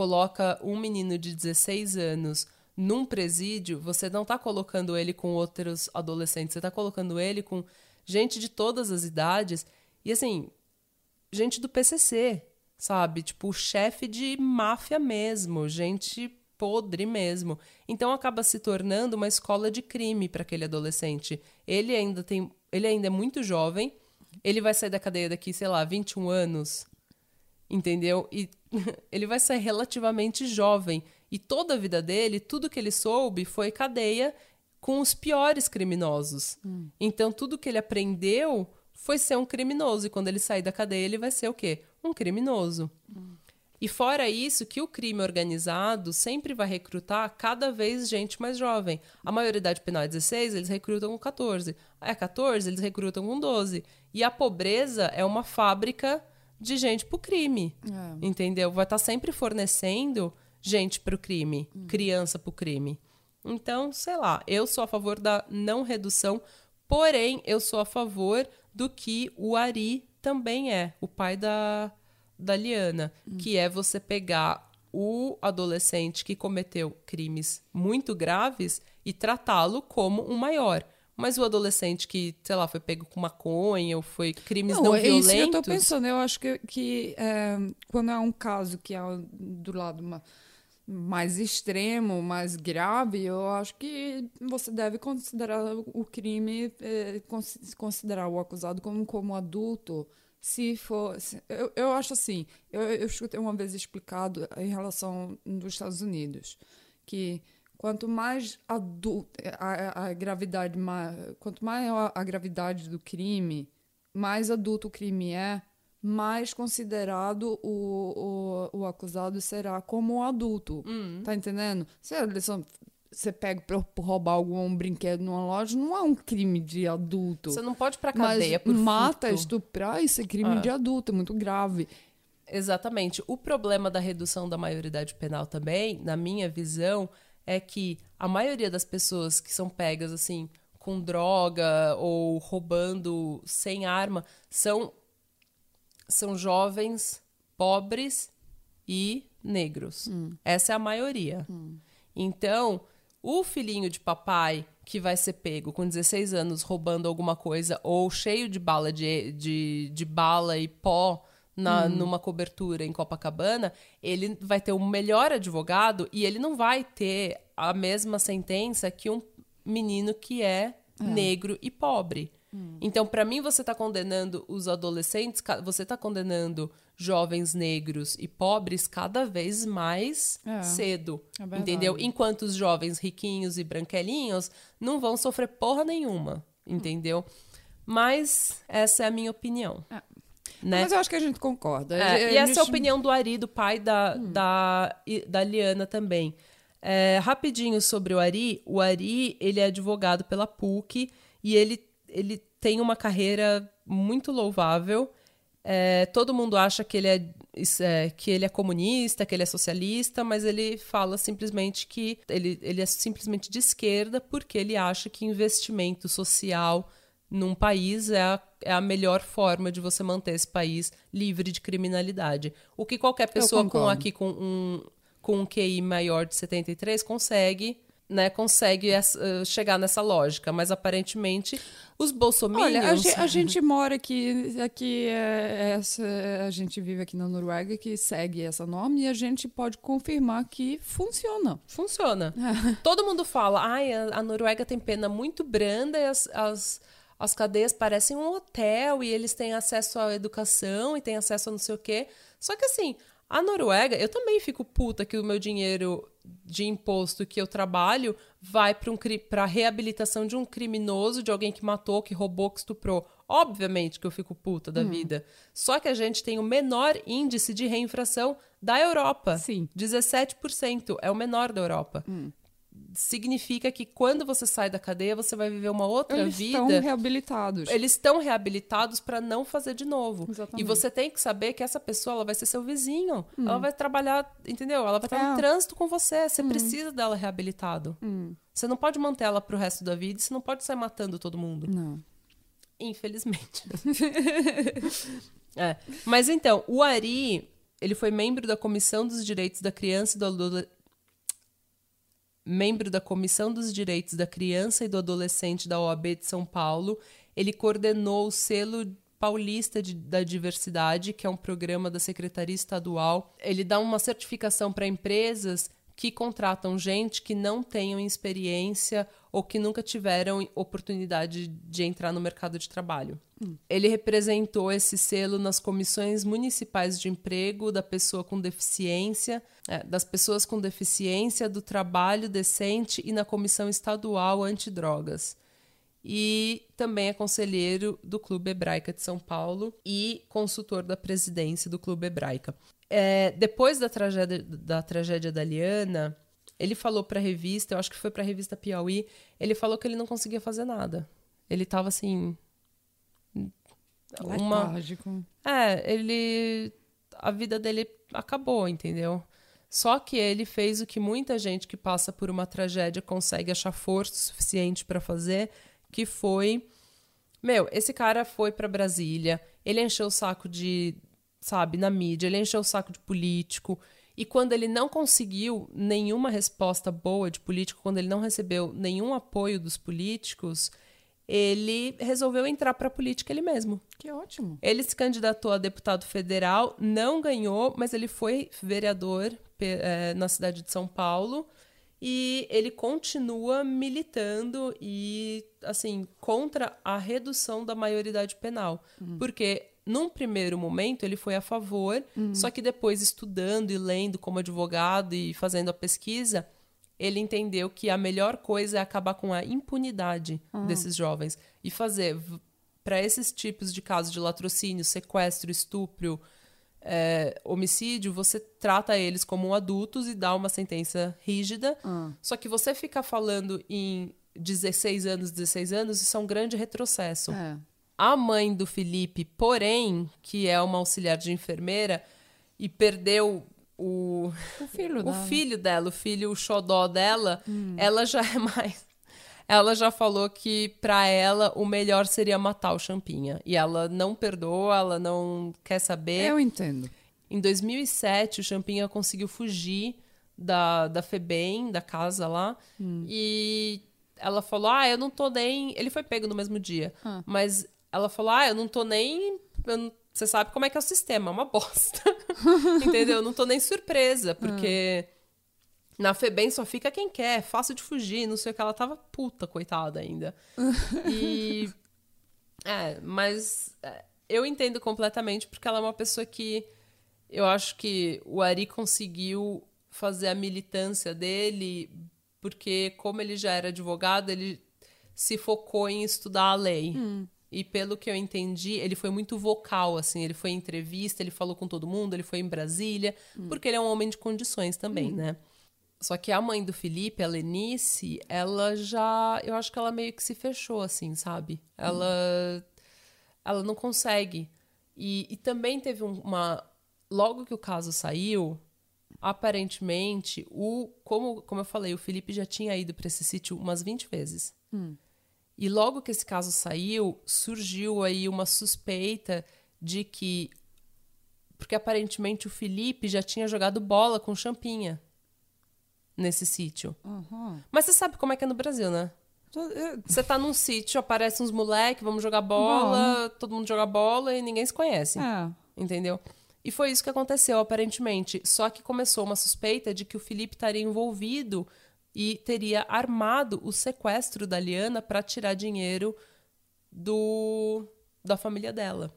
coloca um menino de 16 anos num presídio, você não está colocando ele com outros adolescentes, você está colocando ele com gente de todas as idades e, assim, gente do PCC, sabe? Tipo, chefe de máfia mesmo, gente podre mesmo. Então acaba se tornando uma escola de crime para aquele adolescente. Ele ainda tem, ele ainda é muito jovem. Ele vai sair da cadeia daqui, sei lá, 21 anos. Entendeu? E ele vai sair relativamente jovem. E toda a vida dele, tudo que ele soube foi cadeia com os piores criminosos. Hum. Então tudo que ele aprendeu foi ser um criminoso. E quando ele sair da cadeia, ele vai ser o quê? Um criminoso. Hum. E fora isso, que o crime organizado sempre vai recrutar cada vez gente mais jovem. A maioridade penal é 16, eles recrutam com 14. É 14, eles recrutam com 12. E a pobreza é uma fábrica de gente pro crime. É. Entendeu? Vai estar tá sempre fornecendo gente pro crime, hum. criança pro crime. Então, sei lá, eu sou a favor da não redução, porém, eu sou a favor do que o Ari também é, o pai da da Liana, hum. que é você pegar o adolescente que cometeu crimes muito graves e tratá-lo como um maior. Mas o adolescente que, sei lá, foi pego com maconha ou foi crimes não, não é violentos... Isso que eu tô pensando. Eu acho que, que é, quando é um caso que é do lado uma, mais extremo, mais grave, eu acho que você deve considerar o crime, é, considerar o acusado como, como adulto se for. Se, eu, eu acho assim, eu, eu escutei uma vez explicado em relação dos Estados Unidos, que quanto mais adulto a, a gravidade mais, quanto maior a gravidade do crime, mais adulto o crime é, mais considerado o, o, o acusado será como adulto. Uhum. Tá entendendo? Se eles são você pega pra roubar algum brinquedo numa loja, não é um crime de adulto. Você não pode ir pra cadeia Mas por mata, furto. estuprar, isso é crime ah. de adulto, é muito grave. Exatamente. O problema da redução da maioridade penal também, na minha visão, é que a maioria das pessoas que são pegas assim com droga ou roubando sem arma são são jovens pobres e negros. Hum. Essa é a maioria. Hum. Então, o filhinho de papai que vai ser pego com 16 anos roubando alguma coisa ou cheio de bala de, de, de bala e pó na, hum. numa cobertura em Copacabana, ele vai ter o melhor advogado e ele não vai ter a mesma sentença que um menino que é, é. negro e pobre. Hum. Então, para mim, você está condenando os adolescentes, você está condenando jovens negros e pobres cada vez mais é. cedo. É entendeu? Enquanto os jovens riquinhos e branquelinhos não vão sofrer porra nenhuma. Entendeu? Mas essa é a minha opinião. É. Né? Mas eu acho que a gente concorda. É, e essa é a opinião do Ari, do pai da, hum. da, da Liana também. É, rapidinho sobre o Ari. O Ari, ele é advogado pela PUC e ele ele tem uma carreira muito louvável. É, todo mundo acha que ele é, é, que ele é comunista, que ele é socialista, mas ele fala simplesmente que ele, ele é simplesmente de esquerda porque ele acha que investimento social num país é a, é a melhor forma de você manter esse país livre de criminalidade. O que qualquer pessoa com aqui com um, com um QI maior de 73 consegue né, consegue uh, chegar nessa lógica, mas aparentemente os bolsominions... Olha, a gente, a gente mora aqui, aqui é, essa, a gente vive aqui na Noruega que segue essa norma e a gente pode confirmar que funciona. Funciona. Todo mundo fala, ai, a, a, Noruega tem pena muito branda e as, as, as cadeias parecem um hotel e eles têm acesso à educação e têm acesso a não sei o quê. Só que assim, a Noruega, eu também fico puta que o meu dinheiro de imposto que eu trabalho vai para um, a reabilitação de um criminoso, de alguém que matou, que roubou, que estuprou. Obviamente que eu fico puta da hum. vida. Só que a gente tem o menor índice de reinfração da Europa. Sim. 17%. É o menor da Europa. Hum significa que quando você sai da cadeia, você vai viver uma outra Eles vida. Eles estão reabilitados. Eles estão reabilitados para não fazer de novo. Exatamente. E você tem que saber que essa pessoa ela vai ser seu vizinho. Hum. Ela vai trabalhar, entendeu? Ela vai estar é. no trânsito com você. Você hum. precisa dela reabilitado. Hum. Você não pode manter ela pro resto da vida. Você não pode sair matando todo mundo. Não. Infelizmente. é. Mas então, o Ari, ele foi membro da Comissão dos Direitos da Criança e do Adolescente membro da Comissão dos Direitos da Criança e do Adolescente da OAB de São Paulo. Ele coordenou o selo Paulista de, da Diversidade, que é um programa da Secretaria Estadual. Ele dá uma certificação para empresas que contratam gente que não tenham experiência ou que nunca tiveram oportunidade de entrar no mercado de trabalho. Hum. Ele representou esse selo nas comissões municipais de emprego da pessoa com deficiência, é, das pessoas com deficiência, do trabalho decente e na comissão estadual antidrogas. E também é conselheiro do Clube Hebraica de São Paulo e consultor da presidência do Clube Hebraica. É, depois da tragédia, da tragédia da Liana, ele falou para a revista, eu acho que foi para a revista Piauí, ele falou que ele não conseguia fazer nada. Ele estava assim. Uma... Letárgico. É, ele. A vida dele acabou, entendeu? Só que ele fez o que muita gente que passa por uma tragédia consegue achar força suficiente para fazer, que foi. Meu, esse cara foi para Brasília, ele encheu o saco de sabe, na mídia, ele encheu o saco de político. E quando ele não conseguiu nenhuma resposta boa de político, quando ele não recebeu nenhum apoio dos políticos, ele resolveu entrar para a política ele mesmo. Que ótimo. Ele se candidatou a deputado federal, não ganhou, mas ele foi vereador é, na cidade de São Paulo e ele continua militando e assim contra a redução da maioridade penal, uhum. porque num primeiro momento, ele foi a favor, uhum. só que depois, estudando e lendo como advogado e fazendo a pesquisa, ele entendeu que a melhor coisa é acabar com a impunidade uhum. desses jovens e fazer para esses tipos de casos de latrocínio, sequestro, estupro, é, homicídio, você trata eles como adultos e dá uma sentença rígida. Uhum. Só que você ficar falando em 16 anos, 16 anos, isso é um grande retrocesso. É. A mãe do Felipe, porém, que é uma auxiliar de enfermeira e perdeu o, o filho, o dela. filho dela, o filho o xodó dela, hum. ela já é mais ela já falou que para ela o melhor seria matar o Champinha. E ela não perdoa, ela não quer saber. Eu entendo. Em 2007, o Champinha conseguiu fugir da, da FEBEM, da casa lá, hum. e ela falou: Ah, eu não tô nem. Ele foi pego no mesmo dia, ah. mas ela falou: Ah, eu não tô nem. Não... Você sabe como é que é o sistema, é uma bosta. Entendeu? Eu não tô nem surpresa, porque uhum. na FEBEM só fica quem quer, é fácil de fugir, não sei o que. Ela tava puta, coitada ainda. e. É, mas é, eu entendo completamente, porque ela é uma pessoa que. Eu acho que o Ari conseguiu fazer a militância dele, porque, como ele já era advogado, ele se focou em estudar a lei. Hum. E pelo que eu entendi, ele foi muito vocal, assim. Ele foi em entrevista, ele falou com todo mundo, ele foi em Brasília, hum. porque ele é um homem de condições também, hum. né? Só que a mãe do Felipe, a Lenice, ela já. Eu acho que ela meio que se fechou, assim, sabe? Ela. Ela não consegue. E, e também teve um- uma. Logo que o caso saiu, aparentemente, o. Como, como eu falei, o Felipe já tinha ido para esse sítio umas 20 vezes. E logo que esse caso saiu, surgiu aí uma suspeita de que. Porque aparentemente o Felipe já tinha jogado bola com champinha nesse sítio. Aham. Mas você sabe como é que é no Brasil, né? Você tá num sítio, aparecem uns moleques, vamos jogar bola, todo mundo joga bola e ninguém se conhece. É. Entendeu? E foi isso que aconteceu, aparentemente. Só que começou uma suspeita de que o Felipe estaria envolvido e teria armado o sequestro da Liana para tirar dinheiro do da família dela.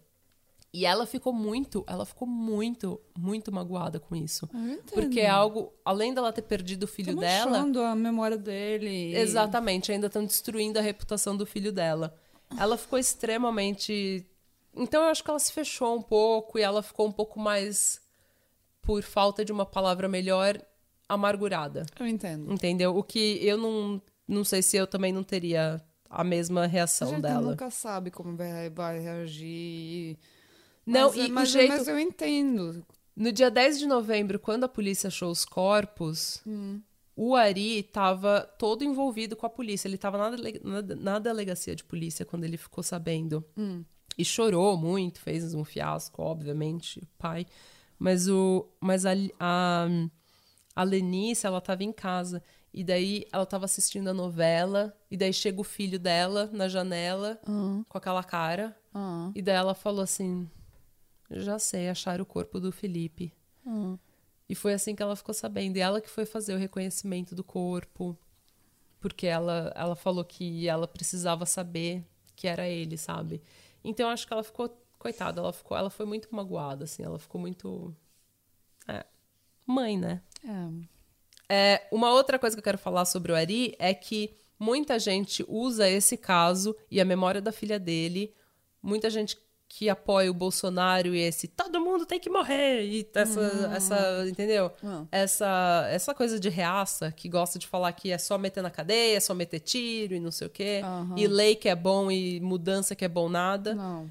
E ela ficou muito, ela ficou muito, muito magoada com isso. Entendo. Porque é algo, além dela ter perdido o filho Tá dela, manchando a memória dele. Exatamente, ainda estão destruindo a reputação do filho dela. Ela ficou extremamente. Então eu acho que ela se fechou um pouco e ela ficou um pouco mais, por falta de uma palavra melhor, amargurada. Eu entendo. Entendeu? O que eu não. Não sei se eu também não teria a mesma A reação gente dela. nunca sabe como vai, vai reagir. Não, mas, e mas, o jeito. mas eu entendo. No dia 10 de novembro, quando a polícia achou os corpos, o Ari estava todo envolvido com a polícia. Ele estava na, na, delegacia de polícia quando ele ficou sabendo. E chorou muito, fez um fiasco, obviamente, o pai. Mas, o, mas a, a, a Lenice, ela estava em casa. E daí ela estava assistindo a novela. E daí chega o filho dela na janela com aquela cara. Ah, E daí ela falou assim: Já sei, acharam o corpo do Felipe. ah. E foi assim que ela ficou sabendo. E ela que foi fazer o reconhecimento do corpo. Porque ela, ela falou que ela precisava saber que era ele, sabe? Então eu acho que ela ficou. Coitada, ela, ficou, ela foi muito magoada, assim. Ela ficou muito. É. Mãe, né? É. É, uma outra coisa que eu quero falar sobre o Ari é que muita gente usa esse caso e a memória da filha dele, muita gente que apoia o Bolsonaro e esse todo mundo tem que morrer e essa, essa entendeu? Essa, essa coisa de reaça que gosta de falar que é só meter na cadeia, é só meter tiro e não sei o quê, Aham. e lei que é bom e mudança que é bom nada. Não.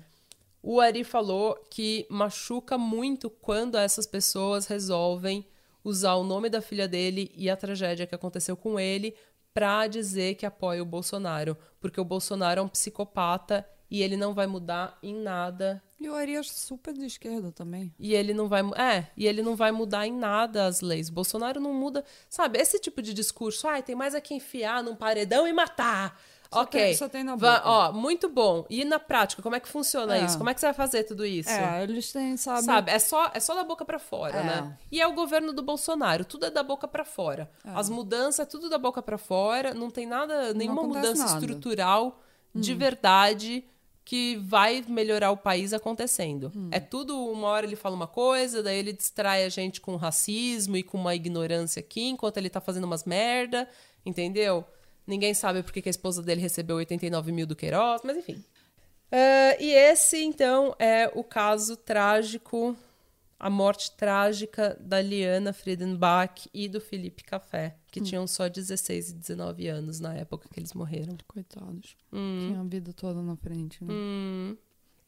O Ari falou que machuca muito quando essas pessoas resolvem usar o nome da filha dele e a tragédia que aconteceu com ele pra dizer que apoia o Bolsonaro, porque o Bolsonaro é um psicopata e ele não vai mudar em nada E o Ari é super de esquerda também. e ele não vai é e ele não vai mudar em nada as leis. O Bolsonaro não muda, sabe? Esse tipo de discurso, ai, tem mais a que enfiar num paredão e matar. Só ok. tem- só tem na boca. ó, muito bom. E na prática, como é que funciona É. isso? Como é que você vai fazer tudo isso? É, eles têm, sabe? Sabe, é só, é só da boca pra fora, É. né? E é o governo do Bolsonaro, tudo é da boca pra fora. As mudanças é tudo da boca pra fora, não tem nada, nenhuma mudança nada. Hum. estrutural de verdade que vai melhorar o país acontecendo. Hum. É tudo, uma hora ele fala uma coisa, daí ele distrai a gente com racismo e com uma ignorância aqui, enquanto ele tá fazendo umas merda, entendeu? Ninguém sabe por que a esposa dele recebeu 89 mil do Queiroz, mas enfim. Ah, e esse, então, é o caso trágico, a morte trágica da Liana Friedenbach e do Felipe Café, que tinham só 16 e 19 anos na época que eles morreram. Coitados. Tinha a vida toda na frente, né? Hum.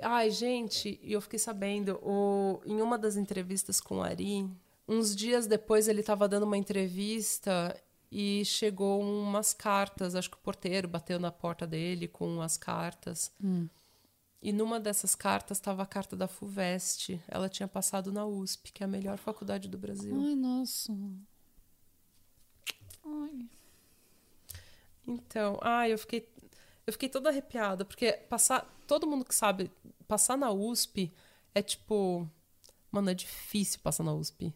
Ai, gente, e eu fiquei sabendo, o, em uma das entrevistas com o Ari, uns dias depois ele estava dando uma entrevista e chegou umas cartas, acho que o porteiro bateu na porta dele com as cartas. E numa dessas cartas estava a carta da FUVEST. Ela tinha passado na USP, que é a melhor faculdade do Brasil. Ai, nossa. Ai. Então, ai, eu fiquei, eu fiquei toda arrepiada, porque passar, todo mundo que sabe, passar na USP é tipo, mano, é difícil passar na USP.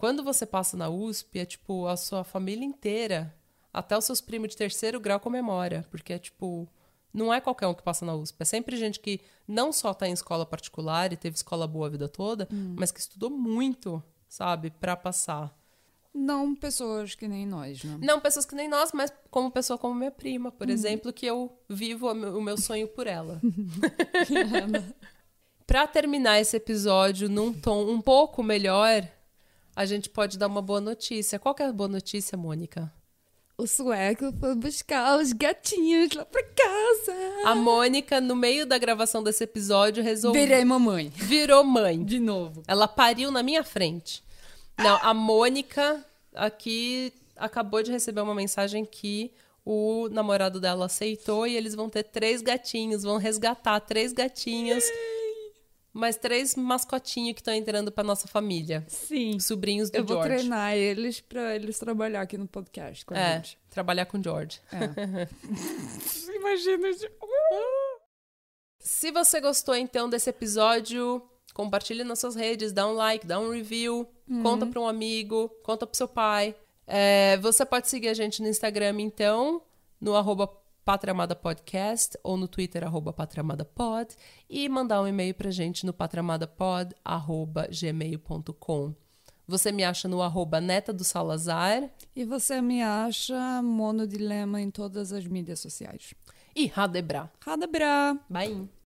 Quando você passa na USP, é tipo, a sua família inteira, até os seus primos de terceiro grau comemora, porque é tipo, não é qualquer um que passa na USP, é sempre gente que não só tá em escola particular e teve escola boa a vida toda, mas que estudou muito, sabe, pra passar. Não pessoas que nem nós, né? Não pessoas que nem nós, mas como pessoa como minha prima, por exemplo, que eu vivo o meu- sonho por ela. Pra terminar esse episódio num tom um pouco melhor, a gente pode dar uma boa notícia. Qual que é a boa notícia, Mônica? O sueco foi buscar os gatinhos lá pra casa. A Mônica, no meio da gravação desse episódio, resolveu. Virei mamãe. Virou mãe. De novo. Ela pariu na minha frente. Não, a Mônica aqui acabou de receber uma mensagem que o namorado dela aceitou e eles vão ter três gatinhos, vão resgatar três gatinhos. Mais três mascotinhos que estão entrando pra nossa família. Sim. Sobrinhos do Eu vou George. treinar eles pra eles trabalhar aqui no podcast com a É, gente. trabalhar com o George. É. Imagina. Se você gostou então desse episódio, compartilhe nas suas redes, dá um like, dá um review, conta para um amigo, conta pro seu pai. É, você pode seguir a gente no Instagram então, no arroba Patriamada Podcast ou no Twitter arroba patriamadapod e mandar um e-mail pra gente no patriamadapod arroba gmail.com. Você me acha no arroba neta do Salazar E você me acha monodilema em todas as mídias sociais. e Radebra. Radabra! Bye!